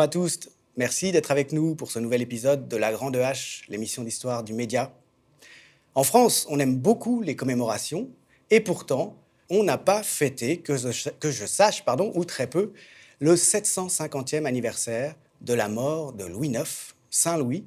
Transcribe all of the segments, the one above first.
bonjour à tous. Merci d'être avec nous pour ce nouvel épisode de La Grande H, l'émission d'histoire du média. En France, on aime beaucoup les commémorations et pourtant, on n'a pas fêté, que je, que je sache, pardon, ou très peu, le 750e anniversaire de la mort de Louis IX, Saint Louis,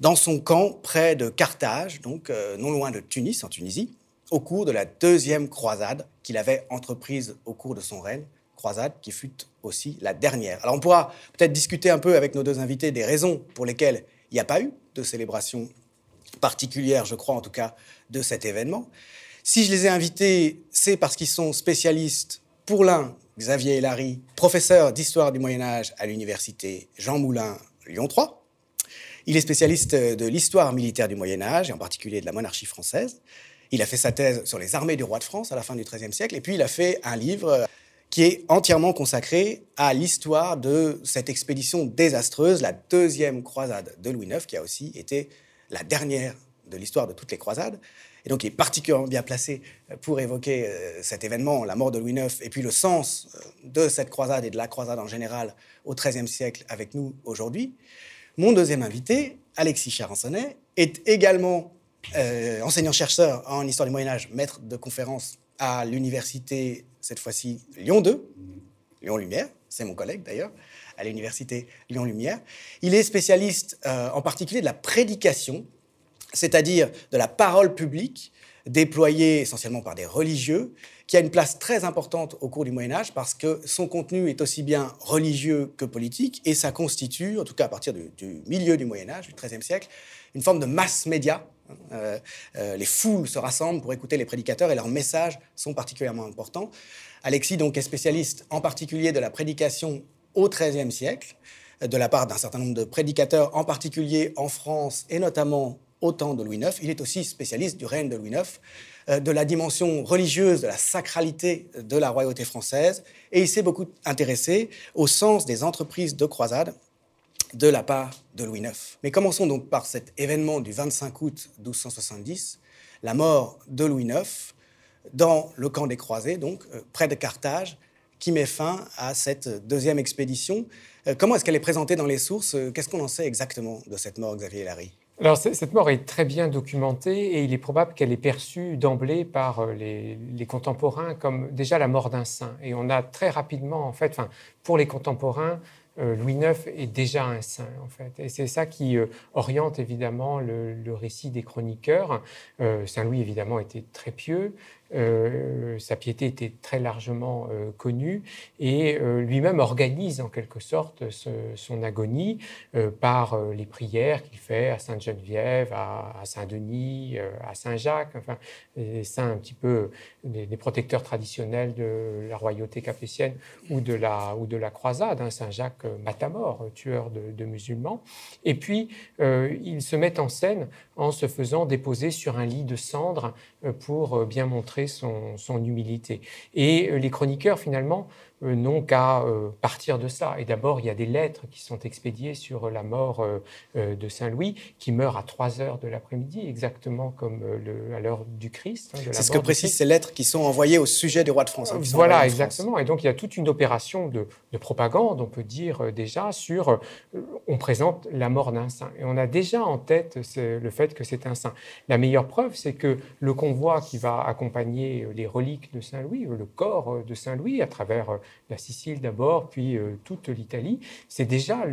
dans son camp près de Carthage, donc euh, non loin de Tunis, en Tunisie, au cours de la deuxième croisade qu'il avait entreprise au cours de son règne, croisade qui fut aussi la dernière. Alors on pourra peut-être discuter un peu avec nos deux invités des raisons pour lesquelles il n'y a pas eu de célébration particulière, je crois en tout cas, de cet événement. Si je les ai invités, c'est parce qu'ils sont spécialistes, pour l'un, Xavier Hélary, professeur d'histoire du Moyen Âge à l'université Jean Moulin Lyon 3, il est spécialiste de l'histoire militaire du Moyen Âge, et en particulier de la monarchie française. Il a fait sa thèse sur les armées du roi de France à la fin du XIIIe siècle, et puis il a fait un livre qui est entièrement consacré à l'histoire de cette expédition désastreuse, la deuxième croisade de Louis IX, qui a aussi été la dernière de l'histoire de toutes les croisades. Et donc, il est particulièrement bien placé pour évoquer euh, cet événement, la mort de Louis IX, et puis le sens euh, de cette croisade et de la croisade en général au XIIIe siècle avec nous aujourd'hui. Mon deuxième invité, Alexis Charansonnet, est également euh, enseignant-chercheur en histoire du Moyen Âge, maître de conférence à l'université, cette fois-ci Lyon 2, Lyon Lumière, c'est mon collègue d'ailleurs, à l'université Lyon Lumière. Il est spécialiste euh, en particulier de la prédication, c'est-à-dire de la parole publique déployée essentiellement par des religieux, qui a une place très importante au cours du Moyen Âge parce que son contenu est aussi bien religieux que politique et ça constitue, en tout cas à partir du, milieu du Moyen Âge, du XIIIe siècle, une forme de masse média. Euh, euh, les foules se rassemblent pour écouter les prédicateurs et leurs messages sont particulièrement importants. Alexis donc est spécialiste en particulier de la prédication au XIIIe siècle, de la part d'un certain nombre de prédicateurs, en particulier en France et notamment au temps de Louis IX. Il est aussi spécialiste du règne de Louis IX, euh, de la dimension religieuse, de la sacralité de la royauté française, et il s'est beaucoup intéressé au sens des entreprises de croisade de la part de Louis IX. Mais commençons donc par cet événement du 25 août 1270, la mort de Louis IX dans le camp des croisés, donc euh, près de Carthage, qui met fin à cette deuxième expédition. Euh, comment est-ce qu'elle est présentée dans les sources? Qu'est-ce qu'on en sait exactement de cette mort, Xavier Larry? Alors, cette mort est très bien documentée et il est probable qu'elle est perçue d'emblée par euh, les, contemporains comme déjà la mort d'un saint. Et on a très rapidement, en fait, pour les contemporains, euh, Louis IX est déjà un saint, en fait. Et c'est ça qui euh, oriente évidemment le, le, récit des chroniqueurs. saint Louis, évidemment, était très pieux. Euh, sa piété était très largement euh, connue et euh, lui-même organise en quelque sorte son agonie par les prières qu'il fait à Sainte-Geneviève, à, Saint-Denis, à Saint-Jacques, enfin, les saints un petit peu des, protecteurs traditionnels de la royauté capétienne ou de la, croisade, hein, Saint-Jacques Matamor, tueur de, de, musulmans. Et puis, il se met en scène en se faisant déposer sur un lit de cendres pour bien montrer son, son humilité. Et euh, les chroniqueurs, finalement, euh, n'ont qu'à euh, partir de ça. Et d'abord, il y a des lettres qui sont expédiées sur la mort euh, de Saint Louis, qui meurt à 3 heures de l'après-midi, exactement comme le, à l'heure du Christ. Hein, C'est ce que précisent ces lettres qui sont envoyées au sujet du roi de France. Hein, voilà, exactement. Et donc, il y a toute une opération de, de propagande, on peut dire déjà, sur... on présente la mort d'un saint. Et on a déjà en tête le fait que c'est un saint. La meilleure preuve, c'est que le convoi qui va accompagner les reliques de Saint Louis, le corps de Saint Louis, à travers la Sicile d'abord, puis euh, toute l'Italie, c'est déjà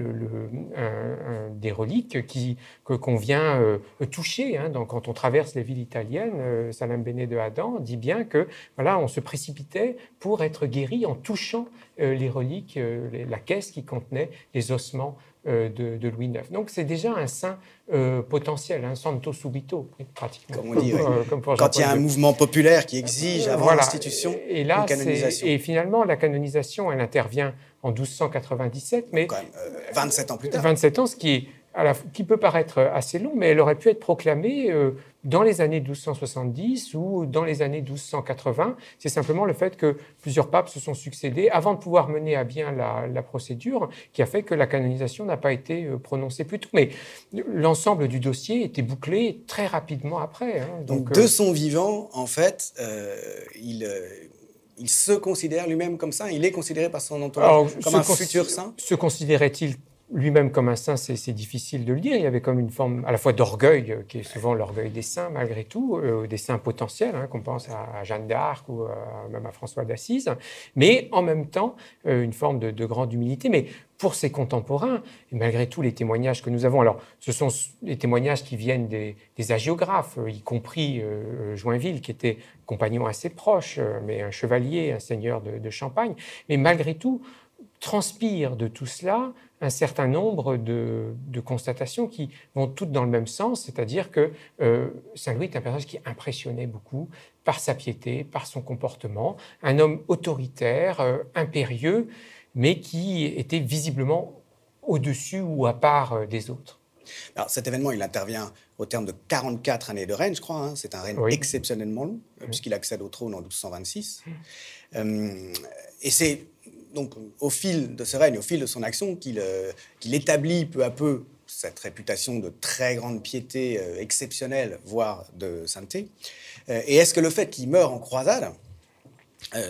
des reliques qui, que, qu'on vient euh, toucher. Hein. Donc, quand on traverse les villes italiennes, euh, Salam Bene de Adam dit bien que voilà, on se précipitait pour être guéri en touchant les reliques, la caisse qui contenait les ossements de, de, Louis IX. Donc c'est déjà un saint euh, potentiel, un santo subito, pratiquement. Comme on dit, euh, quand il y a un mouvement populaire qui exige avant l'institution et là, une canonisation. Et finalement, la canonisation, elle intervient en 1297, mais... Quand même, 27 ans plus tard. 27 ans, ce qui est qui peut paraître assez long, mais elle aurait pu être proclamée euh, dans les années 1270 ou dans les années 1280. C'est simplement le fait que plusieurs papes se sont succédés avant de pouvoir mener à bien la, procédure qui a fait que la canonisation n'a pas été euh, prononcée plus tôt. Mais l'ensemble du dossier était bouclé très rapidement après. Hein. Donc, de euh, son vivant, en fait, il il se considère lui-même comme saint Il est considéré par son entourage comme un futur saint Se considérait-il lui-même comme un saint, c'est difficile de le dire. Il y avait comme une forme à la fois d'orgueil, euh, qui est souvent l'orgueil des saints malgré tout, euh, des saints potentiels, hein, qu'on pense à, Jeanne d'Arc ou même à François d'Assise, mais en même temps euh, une forme de, grande humilité. Mais pour ses contemporains, et malgré tout les témoignages que nous avons, alors ce sont les témoignages qui viennent des, des hagiographes, y compris Joinville, qui était compagnon assez proche, mais un chevalier, un seigneur de Champagne, mais malgré tout, transpire de tout cela un certain nombre de, constatations qui vont toutes dans le même sens, c'est-à-dire que euh, Saint Louis est un personnage qui impressionnait beaucoup par sa piété, par son comportement, un homme autoritaire, euh, impérieux, mais qui était visiblement au-dessus ou à part euh, des autres. Alors, cet événement, il intervient au terme de 44 années de règne, je crois. Hein. C'est un règne exceptionnellement long, puisqu'il accède au trône en 1226. et c'est donc au fil de ce règne, au fil de son action, euh, qu'il établit peu à peu cette réputation de très grande piété euh, exceptionnelle, voire de sainteté. Euh, et est-ce que le fait qu'il meure en croisade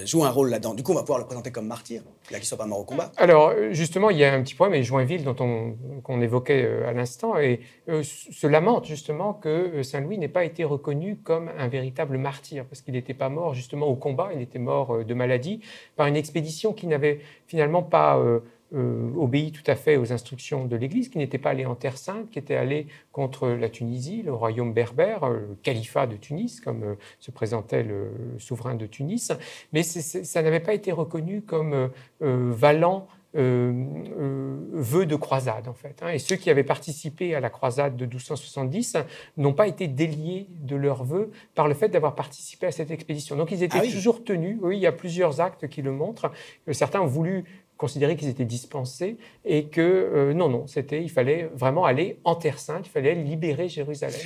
joue un rôle là-dedans? Du coup, on va pouvoir le présenter comme martyr, là pas mort au combat. Alors, justement, il y a un petit problème, et Joinville, dont on, qu'on évoquait à l'instant, et se lamente justement que Saint-Louis n'ait pas été reconnu comme un véritable martyr, parce qu'il n'était pas mort justement au combat, il était mort de maladie par une expédition qui n'avait finalement pas euh, obéi tout à fait aux instructions de l'Église, qui n'était pas allé en Terre Sainte, qui était allé contre la Tunisie, le royaume berbère, euh, le califat de Tunis, comme euh, se présentait le souverain de Tunis. Mais ça n'avait pas été reconnu comme valant vœu de croisade, en fait. Hein. Et ceux qui avaient participé à la croisade de 1270 n'ont pas été déliés de leur vœu par le fait d'avoir participé à cette expédition. Donc ils étaient ah toujours tenus. Oui, il y a plusieurs actes qui le montrent. Certains ont voulu considérer qu'ils étaient dispensés et que euh, non, non, c'était, il fallait vraiment aller en Terre Sainte, il fallait libérer Jérusalem.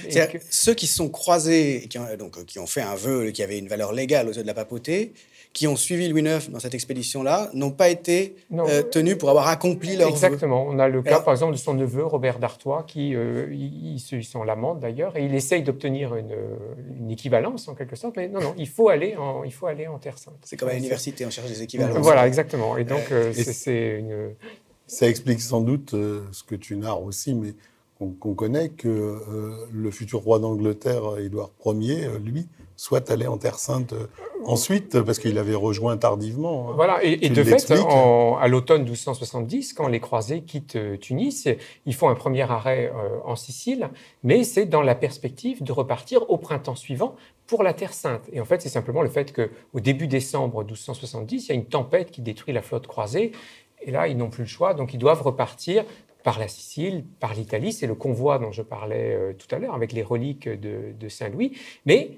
Ceux qui sont croisés, qui ont, donc, qui ont fait un vœu qui avait une valeur légale aux yeux de la papauté, qui ont suivi Louis IX dans cette expédition-là n'ont pas été euh, tenus pour avoir accompli leur Exactement. On a le cas, par exemple, de son neveu, Robert d'Artois, qui euh, il, il s'en lamente d'ailleurs, et il essaye d'obtenir une, une, équivalence en quelque sorte, mais non, non, il faut aller en, il faut aller en Terre Sainte. C'est comme à l'université, on cherche des équivalences. Voilà, exactement. Et donc, euh, c'est une... Ça explique sans doute ce que tu narres aussi, mais qu'on connaît que le futur roi d'Angleterre, Édouard Ier, lui, soit allé en Terre Sainte euh, ensuite, parce qu'il avait rejoint tardivement. Hein. Voilà, et, de fait, à l'automne 1270, quand les croisés quittent euh, Tunis, ils font un premier arrêt euh, en Sicile, mais c'est dans la perspective de repartir au printemps suivant pour la Terre Sainte. Et en fait, c'est simplement le fait qu'au début décembre 1270, il y a une tempête qui détruit la flotte croisée, et là, ils n'ont plus le choix, donc ils doivent repartir par la Sicile, par l'Italie. C'est le convoi dont je parlais tout à l'heure avec les reliques de, de Saint-Louis. Mais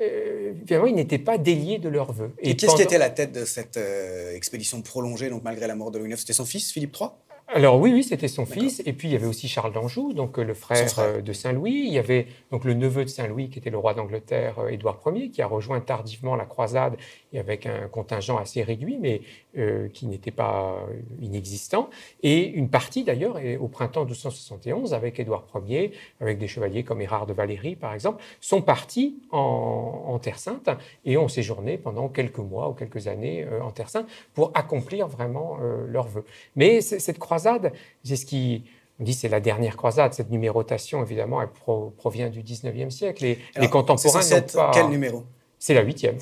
euh, finalement, ils n'étaient pas déliés de leurs vœux. Et, qu'est-ce qui était la tête de cette euh, expédition prolongée, donc malgré la mort de Louis IX C'était son fils, Philippe III alors oui, oui, c'était son fils. Et puis il y avait aussi Charles d'Anjou, donc euh, le frère, euh, de Saint-Louis. Il y avait donc le neveu de Saint-Louis, qui était le roi d'Angleterre, euh, Édouard Ier, qui a rejoint tardivement la croisade et avec un contingent assez réduit, mais qui n'était pas inexistant. Et une partie d'ailleurs, au printemps 1271, avec Édouard Ier, avec des chevaliers comme Érard de Valérie par exemple, sont partis en, Terre Sainte et ont séjourné pendant quelques mois ou quelques années en Terre Sainte pour accomplir vraiment leurs vœux. Mais cette croisade c'est ce qui on dit c'est la dernière croisade. Cette numérotation, évidemment, elle provient du 19e siècle. Et les contemporains n'ont pas... Quel numéro? C'est la huitième.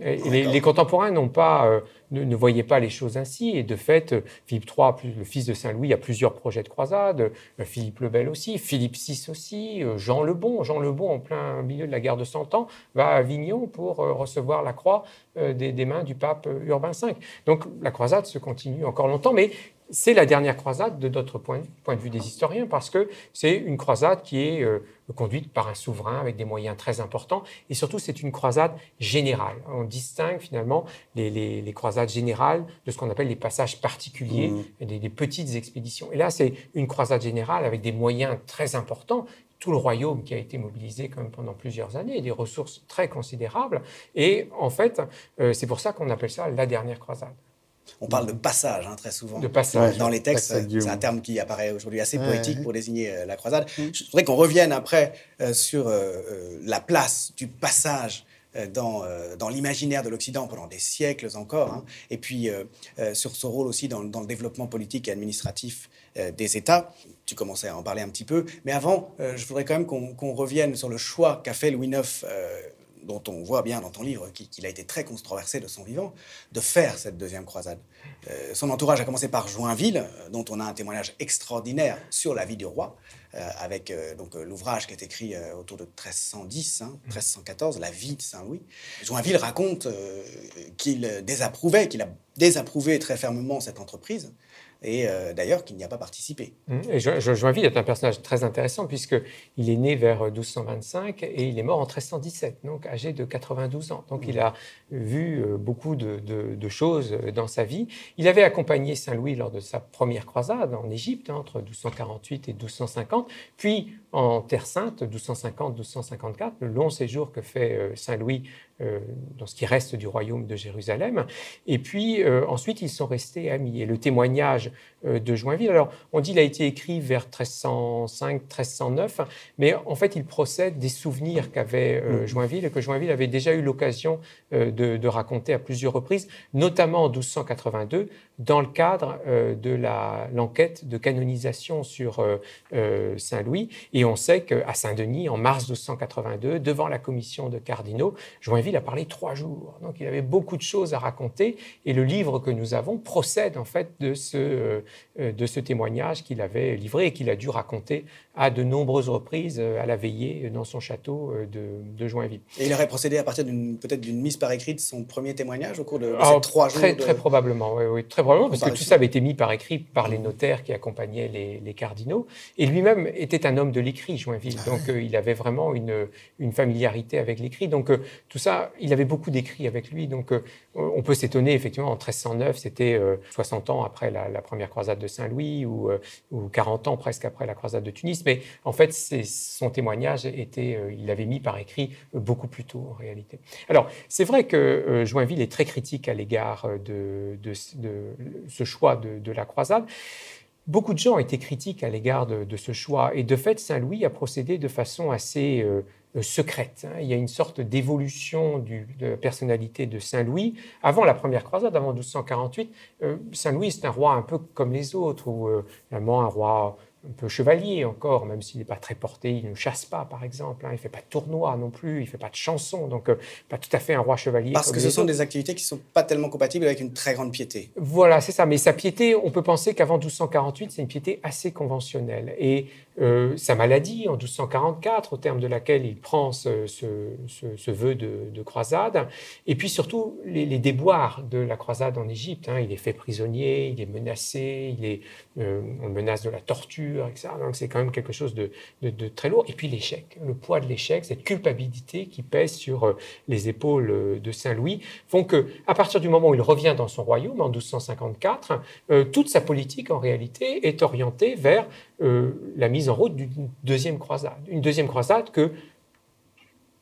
les, contemporains n'ont pas, euh, ne, voyaient pas les choses ainsi. Et de fait, euh, Philippe III, le fils de Saint-Louis, a plusieurs projets de croisade. Euh, Philippe le Bel aussi, Philippe VI aussi, Jean le Bon. Jean le Bon, en plein milieu de la guerre de Cent Ans, va à Avignon pour recevoir la croix des, des, mains du pape Urbain V. Donc la croisade se continue encore longtemps, mais c'est la dernière croisade de notre point, de vue des historiens, parce que c'est une croisade qui est euh, conduite par un souverain avec des moyens très importants, et surtout c'est une croisade générale. On distingue finalement les, croisades générales de ce qu'on appelle les passages particuliers, mmh. des, petites expéditions. Et là, c'est une croisade générale avec des moyens très importants, tout le royaume qui a été mobilisé quand même pendant plusieurs années, des ressources très considérables. Et en fait, euh, c'est pour ça qu'on appelle ça la dernière croisade. On parle de passage hein, très souvent. De passage. Dans les textes, c'est un terme qui apparaît aujourd'hui assez poétique pour désigner euh, la croisade. Mm. Je voudrais qu'on revienne après euh, sur euh, la place du passage dans, dans l'imaginaire de l'Occident pendant des siècles encore, hein. et puis sur son rôle aussi dans, dans, le développement politique et administratif des États. Tu commençais à en parler un petit peu, mais avant, je voudrais quand même qu'on revienne sur le choix qu'a fait Louis IX dont on voit bien dans ton livre qu'il a été très controversé de son vivant, de faire cette deuxième croisade. Euh, son entourage a commencé par Joinville, euh, dont on a un témoignage extraordinaire sur la vie du roi, euh, avec donc l'ouvrage qui est écrit autour de 1310, 1314, hein, La vie de Saint-Louis. Joinville raconte qu'il désapprouvait, qu'il a désapprouvé très fermement cette entreprise, et euh, d'ailleurs qu'il n'y a pas participé. Mmh. Et Joinville est un personnage très intéressant puisqu'il est né vers 1225 et il est mort en 1317, donc âgé de 92 ans. Donc il a vu euh, beaucoup de, choses dans sa vie. Il avait accompagné Saint-Louis lors de sa première croisade en Égypte hein, entre 1248 et 1250, puis en Terre Sainte 1250-1254, le long séjour que fait euh, Saint-Louis euh, dans ce qui reste du royaume de Jérusalem. Et puis euh, ensuite, ils sont restés amis. Et le témoignage euh, de Joinville, alors on dit qu'il a été écrit vers 1305-1309, mais en fait, il procède des souvenirs qu'avait mm. Joinville et que Joinville avait déjà eu l'occasion de, raconter à plusieurs reprises, notamment en 1282, dans le cadre de l'enquête de canonisation sur Saint-Louis. Et on sait qu'à Saint-Denis, en mars 1282, devant la commission de cardinaux, Joinville il a parlé trois jours. Donc il avait beaucoup de choses à raconter et le livre que nous avons procède en fait de ce, euh, de ce témoignage qu'il avait livré et qu'il a dû raconter à de nombreuses reprises euh, à la veillée dans son château euh, de, de Joinville. Et il aurait procédé à partir peut-être d'une mise par écrit de son premier témoignage au cours de, ces trois jours Très, très probablement, oui, oui, très probablement, parce que tout ça avait été mis par écrit par les notaires qui accompagnaient les, les cardinaux. Et lui-même était un homme de l'écrit, Joinville. Ah donc il avait vraiment une, une familiarité avec l'écrit. Donc tout ça, il avait beaucoup d'écrits avec lui. Donc on peut s'étonner, effectivement, en 1309, c'était 60 ans après la, la, première croisade de Saint-Louis ou, ou 40 ans presque après la croisade de Tunis mais en fait, son témoignage était, euh, il l'avait mis par écrit euh, beaucoup plus tôt en réalité. Alors, c'est vrai que euh, Joinville est très critique à l'égard de, ce choix de, la croisade. Beaucoup de gens étaient critiques à l'égard de, ce choix, et de fait, Saint-Louis a procédé de façon assez secrète. Hein. Il y a une sorte d'évolution de la personnalité de Saint-Louis. Avant la première croisade, avant 1248, Saint-Louis, c'est un roi un peu comme les autres, ou vraiment un roi un peu chevalier encore, même s'il n'est pas très porté, il ne chasse pas par exemple, hein. il ne fait pas de tournoi non plus, il ne fait pas de chansons, donc euh, pas tout à fait un roi chevalier. Parce que ce sont des activités qui ne sont pas tellement compatibles avec une très grande piété. Voilà, c'est ça, mais sa piété, on peut penser qu'avant 1248, c'est une piété assez conventionnelle. Et euh, sa maladie en 1244, au terme de laquelle il prend ce, ce, vœu de, croisade, et puis surtout les, déboires de la croisade en Égypte. Hein. Il est fait prisonnier, il est menacé, il est, euh, on le menace de la torture, etc. Donc c'est quand même quelque chose de, très lourd. Et puis l'échec, le poids de l'échec, cette culpabilité qui pèse sur euh, les épaules de Saint-Louis, font que à partir du moment où il revient dans son royaume en 1254, toute sa politique en réalité est orientée vers la mise en route d'une deuxième croisade. Une deuxième croisade que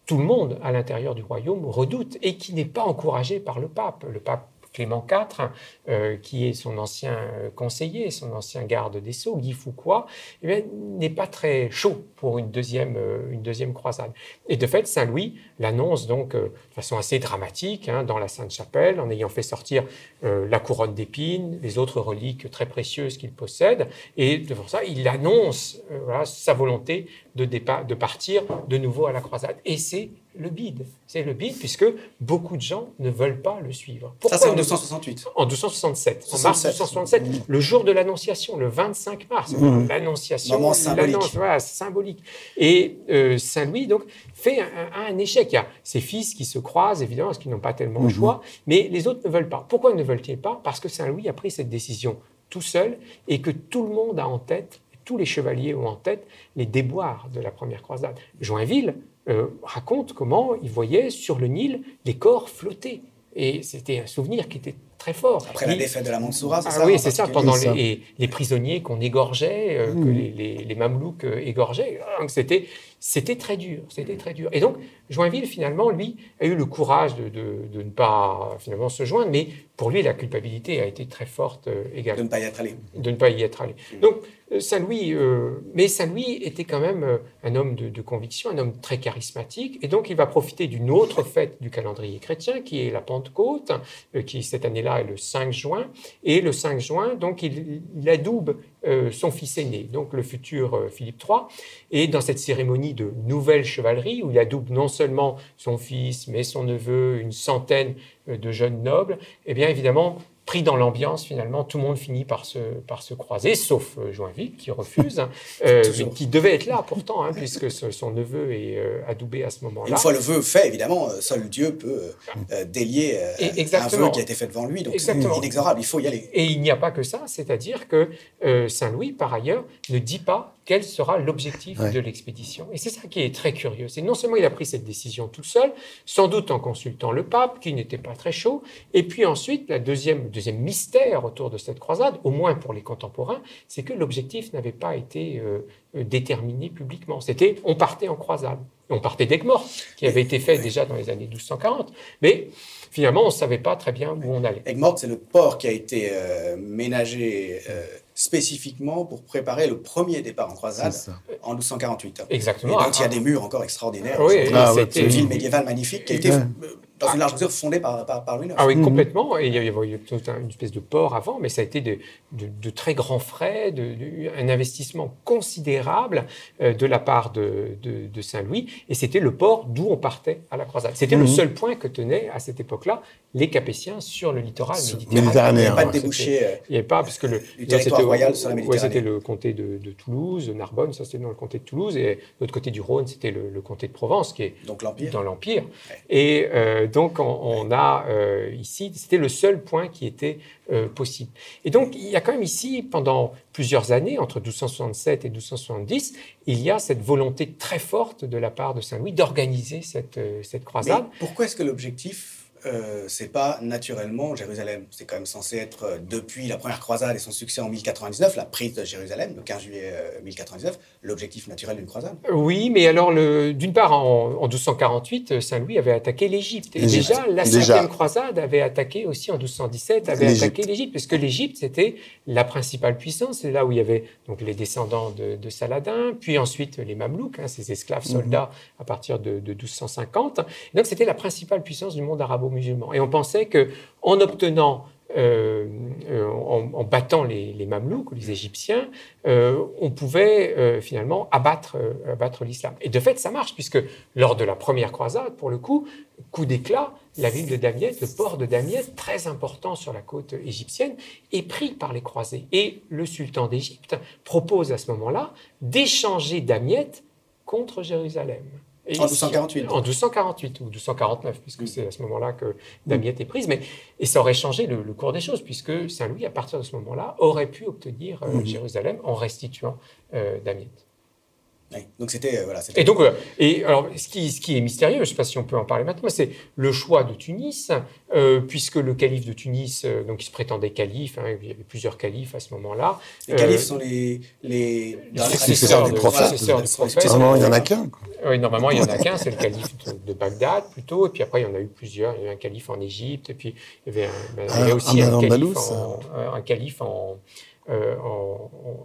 tout le monde à l'intérieur du royaume redoute et qui n'est pas encouragée par le pape. Le pape Clément IV, euh, qui est son ancien conseiller, son ancien garde des Sceaux, Guy Foucault, eh n'est pas très chaud pour une deuxième, euh, une deuxième croisade. Et de fait, Saint-Louis l'annonce donc euh, de façon assez dramatique hein, dans la Sainte-Chapelle, en ayant fait sortir la couronne d'épines, les autres reliques très précieuses qu'il possède, et devant ça, il annonce sa volonté de, de partir de nouveau à la croisade. Et c'est le bide. C'est le bide puisque beaucoup de gens ne veulent pas le suivre. Pourquoi Ça, c'est en 1268. En 1267. En mars 1267, le jour de l'Annonciation, le 25 mars. Mmh. L'Annonciation, symbolique. symbolique. Et euh, Saint-Louis, donc, fait un, échec. Il y a ses fils qui se croisent, évidemment, parce qu'ils n'ont pas tellement le mmh. choix, mais les autres ne veulent pas. Pourquoi ne veulent-ils pas? Parce que Saint-Louis a pris cette décision tout seul et que tout le monde a en tête tous les chevaliers ont en tête les déboires de la première croisade. Joinville euh, raconte comment il voyait sur le Nil les corps flotter. Et c'était un souvenir qui était très fort. Après la défaite de la Mansoura, c'est ah, Oui, c'est ça, pendant les, les, prisonniers qu'on égorgeait, euh, que mmh. les, les, Mamelouks euh, égorgeaient. C'était c'était très dur, c'était très dur. Et donc, Joinville, finalement, lui, a eu le courage de, de, ne pas finalement se joindre, mais pour lui, la culpabilité a été très forte euh, également. De ne pas y être allé. De ne pas y être allé. Mm. Donc, euh, Saint-Louis, euh, mais Saint-Louis était quand même un homme de, conviction, un homme très charismatique, et donc il va profiter d'une autre fête du calendrier chrétien, qui est la Pentecôte, qui cette année-là est le 5 juin, et le 5 juin, donc il, il adoube son fils aîné, donc le futur Philippe III, et dans cette cérémonie de nouvelle chevalerie, où il adoube non seulement son fils, mais son neveu, une centaine euh, de jeunes nobles, eh bien évidemment, pris dans l'ambiance, finalement, tout le monde finit par se, par se croiser, sauf euh, Joinville, qui refuse, hein, euh, qui devait être là pourtant, hein, puisque son neveu est adoubé à ce moment-là. Une fois le vœu fait, évidemment, seul Dieu peut délier un vœu qui a été fait devant lui, donc c'est inexorable, il faut y aller. Et il n'y a pas que ça, c'est-à-dire que Saint-Louis, par ailleurs, ne dit pas quel sera l'objectif de l'expédition. Et c'est ça qui est très curieux. C'est non seulement il a pris cette décision tout seul, sans doute en consultant le pape, qui n'était pas très chaud, et puis ensuite, la deuxième, deuxième mystère autour de cette croisade, au moins pour les contemporains, c'est que l'objectif n'avait pas été euh, euh, déterminé publiquement. C'était on partait en croisade. On partait d'Aigues-Mortes, qui avait été fait déjà dans les années 1240. Mais finalement, on ne savait pas très bien où on allait. Aigues-Mortes, c'est le port qui a été euh, ménagé spécifiquement pour préparer le premier départ en croisade en 1248. Exactement. Et donc, il y a des murs encore extraordinaires. Oui, ah, c'était une ville médiévale magnifique qui a été dans une large mesure fondée par, par, par Ah oui, mhm. complètement. Et il y avait une espèce de port avant, mais ça a été de, de, très grands frais, de, un investissement considérable euh, de la part de, Saint-Louis. Et c'était le port d'où on partait à la croisade. C'était le mhm. seul point que tenaient à cette époque-là les Capétiens sur le littoral méditerranéen. Il n'y avait pas de débouché. Euh, il n'y avait pas, parce que le, territoire royal sur la Méditerranée. c'était le comté de, Toulouse, Narbonne, ça c'était dans le comté de Toulouse. Et de l'autre côté du Rhône, c'était le, comté de Provence, qui est Donc, dans l'Empire. Et euh, donc, on, a euh, ici, c'était le seul point qui était euh, possible. Et donc, il y a quand même ici, pendant plusieurs années, entre 1267 et 1270, il y a cette volonté très forte de la part de Saint-Louis d'organiser cette, cette croisade. pourquoi est-ce que l'objectif euh, c'est pas naturellement Jérusalem. C'est quand même censé être, euh, depuis la première croisade et son succès en 1099, la prise de Jérusalem, le 15 juillet 1099, euh, l'objectif naturel d'une croisade. Oui, mais alors, d'une part, en, 1248, Saint-Louis avait attaqué l'Égypte. Et déjà, la cinquième croisade avait attaqué aussi en 1217, avait attaqué l'Égypte, parce que l'Égypte, c'était la principale puissance. C'est là où il y avait donc les descendants de, Saladin, puis ensuite les Mamelouks, hein, ces esclaves mhm. soldats à partir de, de 1250. donc, c'était la principale puissance du monde arabo musulmans. Et on pensait que en obtenant euh, euh, en, battant les, Mamelouks ou les Égyptiens, euh, on pouvait finalement abattre, abattre l'islam. Et de fait, ça marche, puisque lors de la première croisade, pour le coup, coup d'éclat, la ville de Damiette, le port de Damiette, très important sur la côte égyptienne, est pris par les croisés. Et le sultan d'Égypte propose à ce moment-là d'échanger Damiette contre Jérusalem en 1248. En 1248 ou 1249, puisque c'est à ce moment-là que Damiette est prise. Mais, et ça aurait changé le, cours des choses, puisque Saint-Louis, à partir de ce moment-là, aurait pu obtenir euh, Jérusalem en restituant euh, Damiette donc c'était euh, voilà. Et donc et alors ce qui, ce qui est mystérieux, je ne sais pas si on peut en parler maintenant, c'est le choix de Tunis, euh, puisque le calife de Tunis, euh, donc il se prétendait calife, hein, il y avait plusieurs califes à ce moment-là. Les califes sont les les, successeurs du prophète. Normalement il y en a qu'un. Oui, normalement il y en a qu'un, c'est le calife de, Bagdad plutôt, et puis après il y en a eu plusieurs. Il y a eu un calife en Égypte, et puis il y avait, il y avait aussi un, un calife en euh,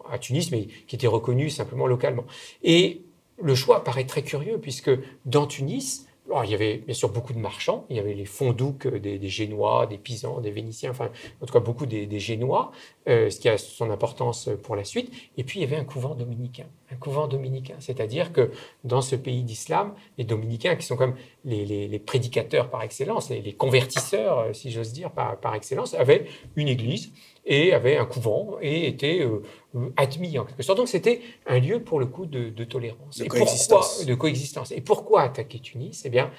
à Tunis, mais qui était reconnu simplement localement. Et le choix paraît très curieux, puisque dans Tunis, il y avait bien sûr beaucoup de marchands, il y avait les fondouks des, des Génois, des Pisans, des Vénitiens, enfin en tout cas beaucoup des, Génois, euh, ce qui a son importance pour la suite. Et puis il y avait un couvent dominicain, un couvent dominicain, c'est-à-dire que dans ce pays d'islam, les dominicains qui sont comme les, prédicateurs par excellence, les, les convertisseurs, si j'ose dire, par, par excellence, avaient une église et avait un couvent et était euh, euh, admis en quelque sorte. Donc c'était un lieu pour le coup de, tolérance. De coexistence. Pourquoi, de coexistence. Et pourquoi attaquer Tunis? Eh bien,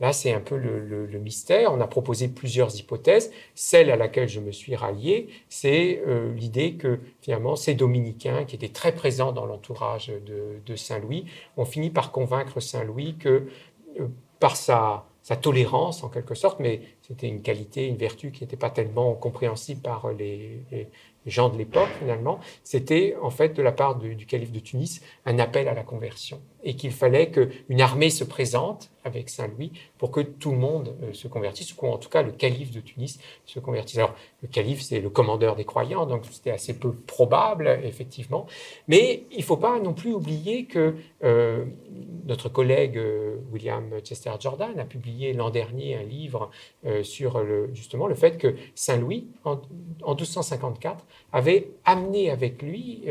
là c'est un peu le, mystère. On a proposé plusieurs hypothèses. Celle à laquelle je me suis rallié, c'est euh, l'idée que finalement ces dominicains qui étaient très présents dans l'entourage de, Saint-Louis ont fini par convaincre Saint-Louis que par sa sa tolérance en quelque sorte, mais c'était une qualité, une vertu qui n'était pas tellement compréhensible par les, gens de l'époque finalement, c'était en fait de la part du, du calife de Tunis un appel à la conversion et qu'il fallait qu'une armée se présente avec Saint-Louis pour que tout le monde euh, se convertisse, ou en tout cas le calife de Tunis se convertisse. Alors, le calife, c'est le commandeur des croyants, donc c'était assez peu probable, effectivement. Mais il ne faut pas non plus oublier que euh, notre collègue euh, William Chester Jordan a publié l'an dernier un livre sur le, justement le fait que Saint-Louis, en, en, 1254, avait amené avec lui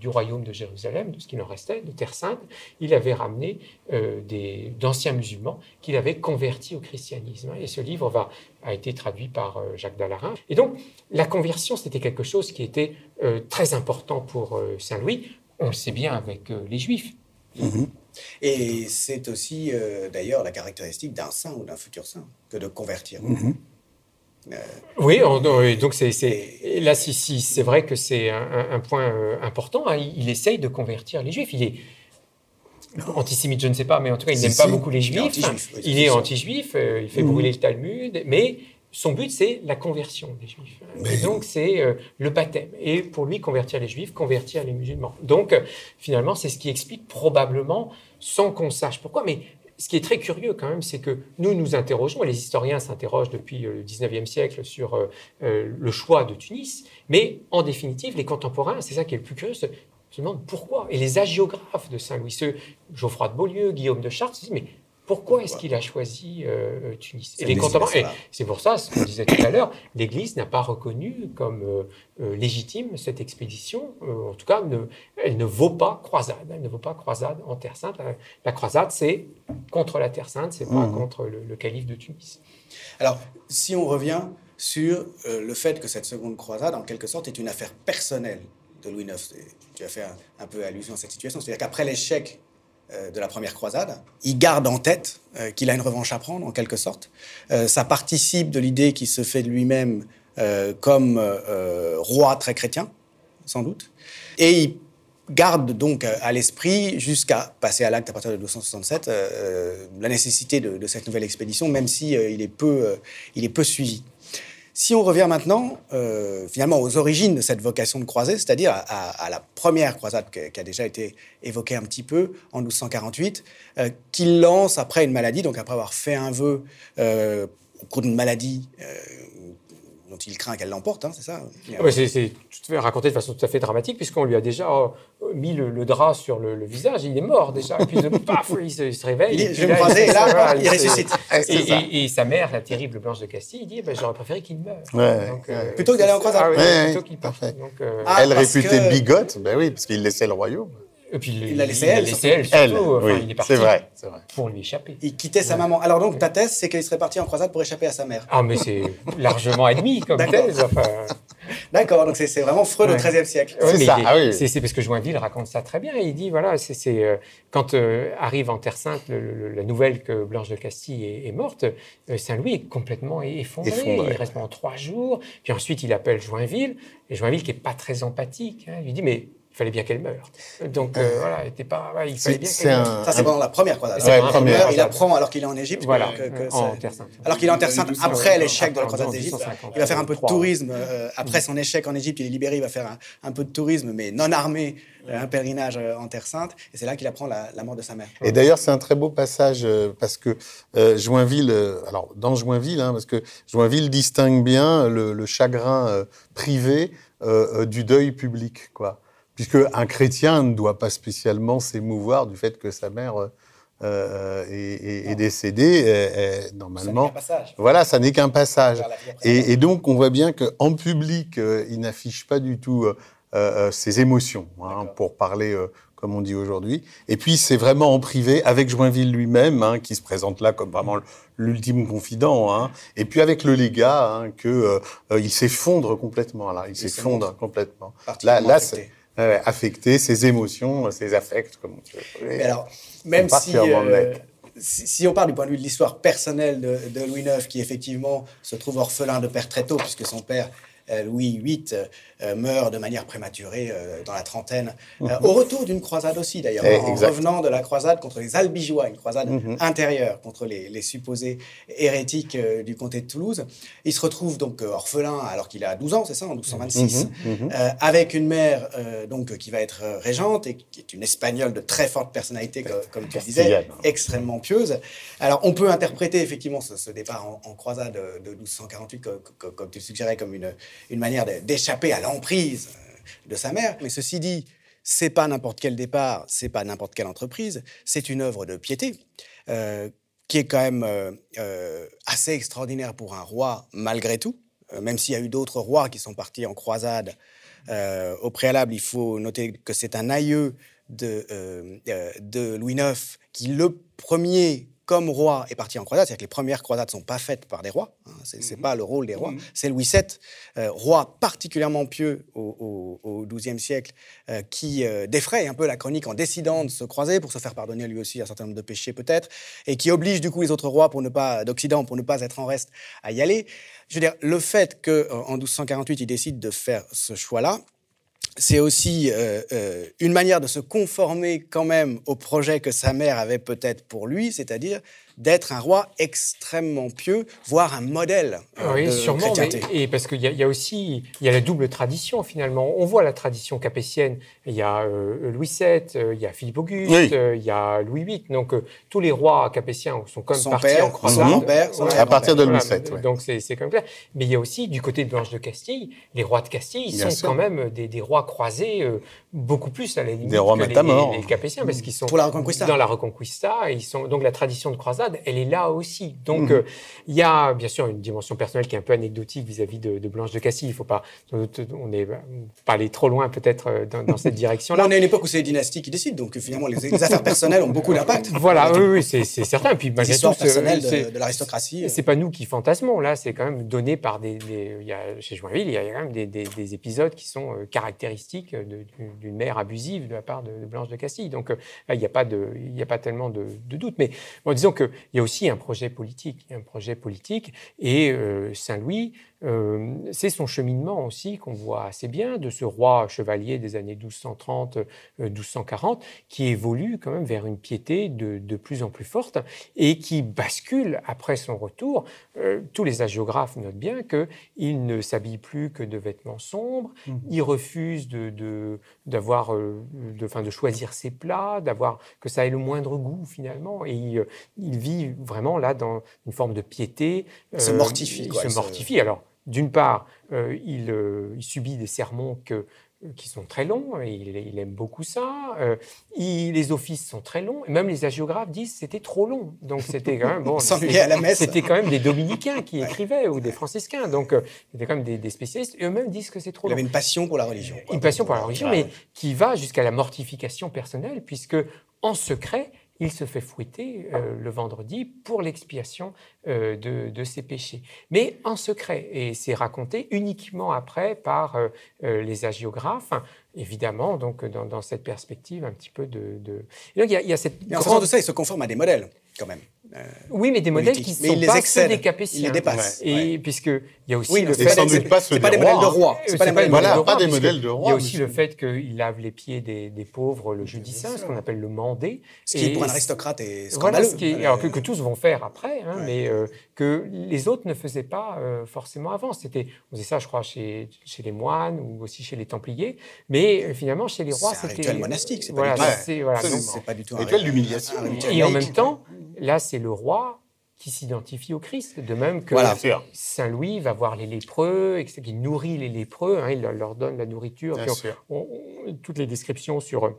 du royaume de Jérusalem, de ce qu'il en restait, de Terre Sainte, il avait ramené d'anciens musulmans qu'il avait convertis au christianisme. Et ce livre va, a été traduit par euh, Jacques Dallarin. Et donc, la conversion, c'était quelque chose qui était euh, très important pour euh, Saint Louis. On le sait bien avec les Juifs. Mhm. Et c'est aussi d'ailleurs la caractéristique d'un saint ou d'un futur saint que de convertir. Mhm. Oui, donc c'est, là, si, si, c'est vrai que c'est un, point important. Hein. il, il, essaye de convertir les Juifs. Il est, antisémite, je ne sais pas, mais en tout cas, il n'aime pas beaucoup les juifs. Il est anti-juif, euh, il fait mmh. brûler le Talmud, mais son but, c'est la conversion des juifs. Et donc, c'est euh, le baptême. Et pour lui, convertir les juifs, convertir les musulmans. Donc, euh, finalement, c'est ce qui explique probablement, sans qu'on sache pourquoi, mais ce qui est très curieux quand même, c'est que nous nous interrogeons, et les historiens s'interrogent depuis le 19e siècle sur le choix de Tunis, mais en définitive, les contemporains, c'est ça qui est le plus curieux, se demandent pourquoi. Et les agiographes de Saint-Louis, ceux, Geoffroy de Beaulieu, Guillaume de Chartres, se disent, mais pourquoi est-ce qu'il a choisi euh, euh, Tunis? Et les contemporains. C'est pour ça, ce qu'on disait tout à l'heure, l'Église n'a pas reconnu comme euh, légitime cette expédition. en tout cas, ne, elle ne vaut pas croisade. Elle ne vaut pas croisade en Terre Sainte. La, croisade, c'est contre la Terre Sainte, c'est pas mmh. contre le, le, calife de Tunis. Alors, si on revient sur le fait que cette seconde croisade, en quelque sorte, est une affaire personnelle de Louis IX. Tu as fait un, peu allusion à cette situation. C'est-à-dire qu'après l'échec euh, de la première croisade, il garde en tête euh, qu'il a une revanche à prendre, en quelque sorte. Euh, ça participe de l'idée qu'il se fait de lui-même comme roi très chrétien, sans doute. Et il garde donc à l'esprit, jusqu'à passer à l'acte à partir de 1267, la nécessité de, cette nouvelle expédition, même si il, est peu, il est peu suivi. Si on revient maintenant, euh, finalement, aux origines de cette vocation de croiser, c'est-à-dire à, la première croisade qui a déjà été évoquée un petit peu en 1248, euh, qu'il lance après une maladie, donc après avoir fait un vœu euh, au cours d'une maladie dont il craint qu'elle l'emporte, hein, c'est ça? Oui, C'est raconté de façon tout à fait dramatique, puisqu'on lui a déjà euh, mis le, drap sur le, visage, il est mort déjà, et puis paf, il se, réveille. Il, je vais me croiser, et là, il, ressuscite. Et, sa mère, la terrible Blanche de Castille, dit ben, J'aurais préféré qu'il meure. Euh, plutôt que d'aller en croisade. Ah, plutôt qu'il parte. Euh, ah, Elle réputée bigote, ben oui, parce qu'il laissait le royaume. Et puis il, l'a laissé elle. il est parti vrai, pour lui échapper. Il quittait sa maman. Alors donc ta thèse, c'est qu'il serait parti en croisade pour échapper à sa mère. Ah mais c'est largement admis comme thèse. D'accord, donc c'est vraiment Freud au XIIIe siècle. c'est ça. Ah c'est parce que Joinville raconte ça très bien. Il dit voilà, c'est euh, quand euh, arrive en Terre Sainte la nouvelle que Blanche de Castille est, morte, euh, Saint-Louis est complètement effondré. Il reste pendant trois jours. Puis ensuite il appelle Joinville et Joinville qui est pas très empathique, hein, lui dit mais fallait bien qu'elle meure. Donc euh, voilà, il, était pas, il fallait bien qu'elle meure. Ça, c'est pendant la première croisade. il apprend alors qu'il est en Égypte. Voilà, en Terre Sainte. Alors qu'il est en Terre Sainte après l'échec de la croisade d'Égypte. Il va faire un peu de tourisme. Euh, après son échec en Égypte, il est libéré, il va faire un, peu de tourisme, mais non armé, euh, un pèlerinage en Terre Sainte. Et c'est là qu'il apprend la, mort de sa mère. Et d'ailleurs, c'est un très beau passage parce que Joinville, alors dans Joinville, hein, parce que Joinville distingue bien le, le chagrin privé du deuil public, quoi puisque un chrétien ne doit pas spécialement s'émouvoir du fait que sa mère euh, est, décédée. normalement, voilà, ça n'est qu'un passage. Et, donc, on voit bien qu'en public, euh, il n'affiche pas du tout euh, ses émotions, hein, pour parler comme on dit aujourd'hui. Et puis, c'est vraiment en privé, avec Joinville lui-même, hein, qui se présente là comme vraiment l'ultime confident. Hein. Et puis, avec le légat, hein, que il s'effondre complètement. Là, il s'effondre complètement. Là, là, affecter ses émotions, ses affects, comme Mais alors, même euh, si, si, on parle du point de vue de l'histoire personnelle de, Louis IX, qui effectivement se trouve orphelin de père très tôt, puisque son père Louis VIII meurt de manière prématurée dans la trentaine, mhm. au retour d'une croisade aussi d'ailleurs, eh, en revenant de la croisade contre les Albigeois, une croisade mhm. intérieure contre les, supposés hérétiques du comté de Toulouse. Il se retrouve donc orphelin alors qu'il a 12 ans, c'est ça, en 1226, mhm. avec une mère donc qui va être régente et qui est une espagnole de très forte personnalité, comme, tu disais, extrêmement pieuse. Alors on peut interpréter effectivement ce, départ en, croisade de 1248, comme, tu le suggérais, comme une, une manière d'échapper à l'emprise euh, de sa mère. Mais ceci dit, c'est pas n'importe quel départ, c'est pas n'importe quelle entreprise, c'est une œuvre de piété. Euh, qui est quand même euh, assez extraordinaire pour un roi, malgré tout, même s'il y a eu d'autres rois qui sont partis en croisade. au préalable, il faut noter que c'est un aïeux de, de Louis IX qui, le premier comme roi est parti en croisade, c'est-à-dire que les premières croisades ne sont pas faites par des rois, hein, ce n'est mhm. pas le rôle des rois, mhm. c'est Louis VII, euh, roi particulièrement pieux au, XIIe siècle, euh, qui euh, défraye un peu la chronique en décidant de se croiser pour se faire pardonner lui aussi un certain nombre de péchés peut-être, et qui oblige du coup les autres rois pour ne pas d'Occident pour ne pas être en reste à y aller. Je veux dire, le fait qu'en 1248 il décide de faire ce choix-là, c'est aussi euh, euh, une manière de se conformer quand même au projet que sa mère avait peut-être pour lui, c'est-à-dire d'être un roi extrêmement pieux, voire un modèle euh, oui, sûrement, et parce qu'il y, a aussi il y a la double tradition finalement. On voit la tradition capétienne. Il y a euh, Louis VII, euh, il y a Philippe Auguste, il y a Louis VIII. Donc tous les rois capétiens sont comme son partis père, en croisade. père, à partir de Louis VII. Donc c'est comme clair. Mais il y a aussi du côté de Blanche de Castille, les rois de Castille ils sont quand même des, des rois croisés beaucoup plus à la limite des rois que les, les, capétiens parce qu'ils sont Pour la Reconquista. dans la Reconquista. Ils sont donc la tradition de croisade, elle est là aussi. Donc, mhm. euh, il y a bien sûr une dimension personnelle qui est un peu anecdotique vis-à-vis de, Blanche de Cassis. Il ne faut pas, on n'est pas aller trop loin peut-être euh, dans, cette direction-là. on est à une époque où c'est les dynasties qui décident, donc finalement les, affaires personnelles ont beaucoup d'impact. Voilà, oui, oui c'est certain. Puis malgré tout, personnelles de, de l'aristocratie. C'est pas nous qui fantasmons. Là, c'est quand même donné par des, il y a, chez Joinville, il y a quand même des, épisodes qui sont euh, caractéristiques d'une mère abusive de la part de, Blanche de Castille. Donc là, il n'y a pas de, il n'y a pas tellement de, doute. Mais bon, disons qu'il y a aussi un projet politique. un projet politique. Et euh, Saint-Louis euh, c'est son cheminement aussi qu'on voit assez bien de ce roi chevalier des années 1230-1240 euh, qui évolue quand même vers une piété de, plus en plus forte et qui bascule après son retour. Euh, tous les hagiographes notent bien qu'il ne s'habille plus que de vêtements sombres, mmh. il refuse de, d'avoir, de, de choisir ses plats, d'avoir que ça ait le moindre goût finalement, et il, vit vraiment là dans une forme de piété. Il se mortifie. Il se mortifie. Alors d'une part, euh, euh, il, subit des sermons euh, qui sont très longs, et il, aime beaucoup ça. les offices sont très longs, même les hagiographes disent que c'était trop long. Donc c'était quand même bon. c'était quand même des dominicains qui écrivaient ou des franciscains, donc c'était quand même des, spécialistes. Eux-mêmes disent que c'est trop long. Il avait une passion pour la religion. Une passion pour la religion, mais qui va jusqu'à la mortification personnelle, puisque en secret, il se fait fouetter euh, le vendredi pour l'expiation euh, de, ses péchés. Mais en secret, et c'est raconté uniquement après par euh, les hagiographes, évidemment, donc dans, cette perspective un petit peu de... donc il y a, cette... en de ça, il se conforme à des modèles, quand même. Euh, oui, mais des modèles qui ne sont pas ceux des Capétiens. Ils les dépassent. Et puisqu'il y a aussi le fait... C'est pas, pas des modèles de rois. C'est pas, des modèles de rois. Il y a aussi le fait qu'il lave les pieds des, pauvres le jeudi saint, ce qu'on appelle le mandé. Ce qui, pour un aristocrate, est scandaleux. alors que, tous vont faire après, hein, mais euh, que les autres ne faisaient pas euh, forcément avant. C'était, on faisait ça, je crois, chez, chez les moines ou aussi chez les Templiers, mais finalement, chez les rois, c'était... C'est un rituel monastique, c'est pas du tout un rituel d'humiliation. Et en même temps, là, c'est le roi qui s'identifie au Christ. De même que Saint Louis va voir les lépreux, etc., qui nourrit les lépreux, hein, il leur donne la nourriture. toutes les descriptions sur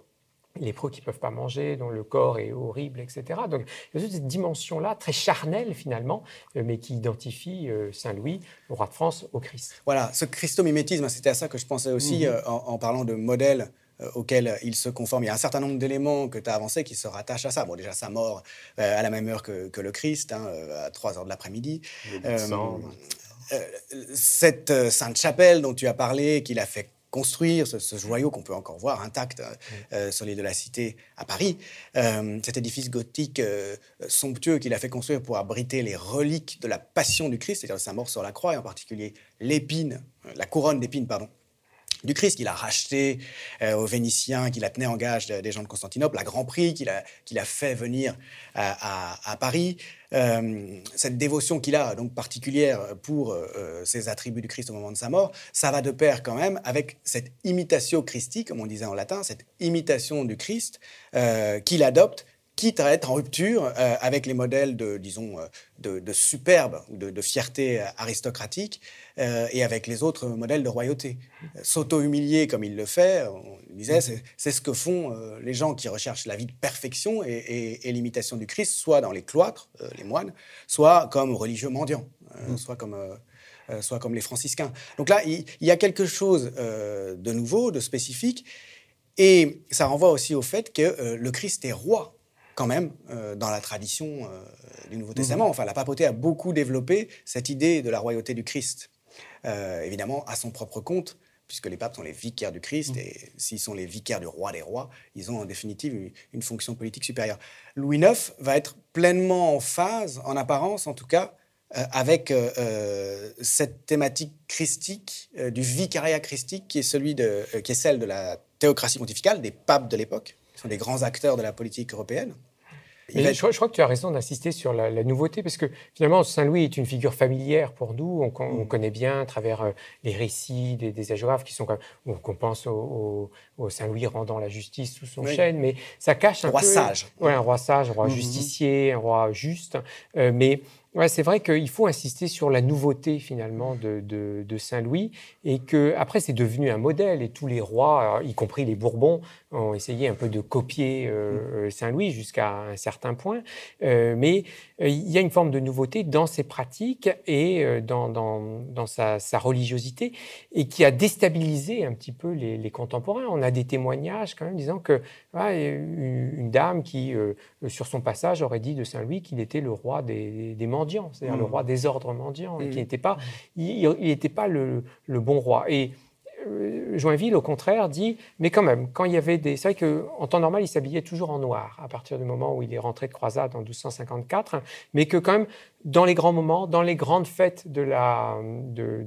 les lépreux qui ne peuvent pas manger, dont le corps est horrible, etc. Donc il y a cette dimension-là, très charnelle finalement, euh, mais qui identifie euh, Saint Louis, le roi de France, au Christ. Voilà, ce christomimétisme, hein, c'était à ça que je pensais aussi mhm. euh, en, parlant de modèle euh, auquel il se conforme. Il y a un certain nombre d'éléments que tu as avancés qui se rattachent à ça. Bon, déjà, sa mort euh, à la même heure que, le Christ, hein, euh, à 3 heures de l'après-midi. cette Sainte-Chapelle dont tu as parlé, qu'il a fait construire ce, joyau qu'on peut encore voir intact sur l'île de la Cité à Paris. cet édifice gothique somptueux qu'il a fait construire pour abriter les reliques de la passion du Christ, c'est-à-dire sa mort sur la croix, et en particulier l'épine, la couronne d'épines, pardon, du Christ qu'il a racheté euh, aux Vénitiens, qu'il a tenu en gage des gens de Constantinople, à Grand Prix qu'il a, fait venir à, Paris. Euh, cette dévotion qu'il a donc particulière pour euh, ces attributs du Christ au moment de sa mort, ça va de pair quand même avec cette imitation christique, comme on disait en latin, cette imitation du Christ qu'il adopte quitte à être en rupture euh, avec les modèles de, disons, euh, de, superbe, de, fierté aristocratique, euh, et avec les autres modèles de royauté. S'auto-humilier comme il le fait, on disait, c'est ce que font les gens qui recherchent la vie de perfection et, l'imitation du Christ, soit dans les cloîtres, les moines, soit comme religieux mendiants, mm. soit comme... soit comme les franciscains. Donc là, il, il y a quelque chose de nouveau, de spécifique, et ça renvoie aussi au fait que le Christ est roi quand même euh, dans la tradition euh, du Nouveau Testament. Mhm. Enfin, la papauté a beaucoup développé cette idée de la royauté du Christ, euh, évidemment à son propre compte, puisque les papes sont les vicaires du Christ, mhm. et s'ils sont les vicaires du roi des rois, ils ont en définitive une, fonction politique supérieure. Louis IX va être pleinement en phase, en apparence en tout cas, avec cette thématique christique, du vicariat christique, qui est, celui de, qui est celle de la théocratie pontificale, des papes de l'époque, qui sont des grands acteurs de la politique européenne. Je, crois que tu as raison d'insister sur la, nouveauté, parce que finalement, Saint-Louis est une figure familière pour nous. On, mm. connaît bien à travers euh, les récits des, des qui sont comme, qu'on pense au, Saint-Louis rendant la justice sous son chêne, mais ça cache un roi peu... Sage. Ouais, un roi sage, un roi mm-hmm. justicier, un roi juste. Euh, mais Ouais, c'est vrai qu'il faut insister sur la nouveauté finalement de, de, Saint-Louis et que après c'est devenu un modèle et tous les rois, y compris les Bourbons, ont essayé un peu de copier euh, Saint-Louis jusqu'à un certain point. Euh, mais euh, il y a une forme de nouveauté dans ses pratiques et dans, dans, dans sa, sa, religiosité et qui a déstabilisé un petit peu les, les, contemporains. On a des témoignages quand même disant que une, une, dame qui, sur son passage, aurait dit de Saint-Louis qu'il était le roi des, des c'est-à-dire le mm. roi des ordres mendiants, et qui n'était mm. pas, il n'était pas le, le, bon roi. Et euh, Joinville, au contraire, dit, mais quand même, quand il y avait des... C'est vrai qu'en temps normal, il s'habillait toujours en noir, à partir du moment où il est rentré de croisade en 1254, mais que quand même, dans les grands moments, dans les grandes fêtes de la, de,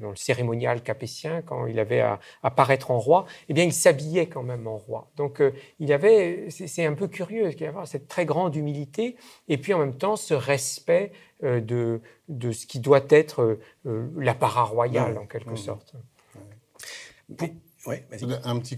dans le cérémonial capétien, quand il avait à, apparaître en roi, eh bien, il s'habillait quand même en roi. Donc, euh, il avait... C'est un peu curieux, qu'il y avait cette très grande humilité, et puis en même temps, ce respect euh, de, de ce qui doit être l'apparat royal, en quelque sorte un petit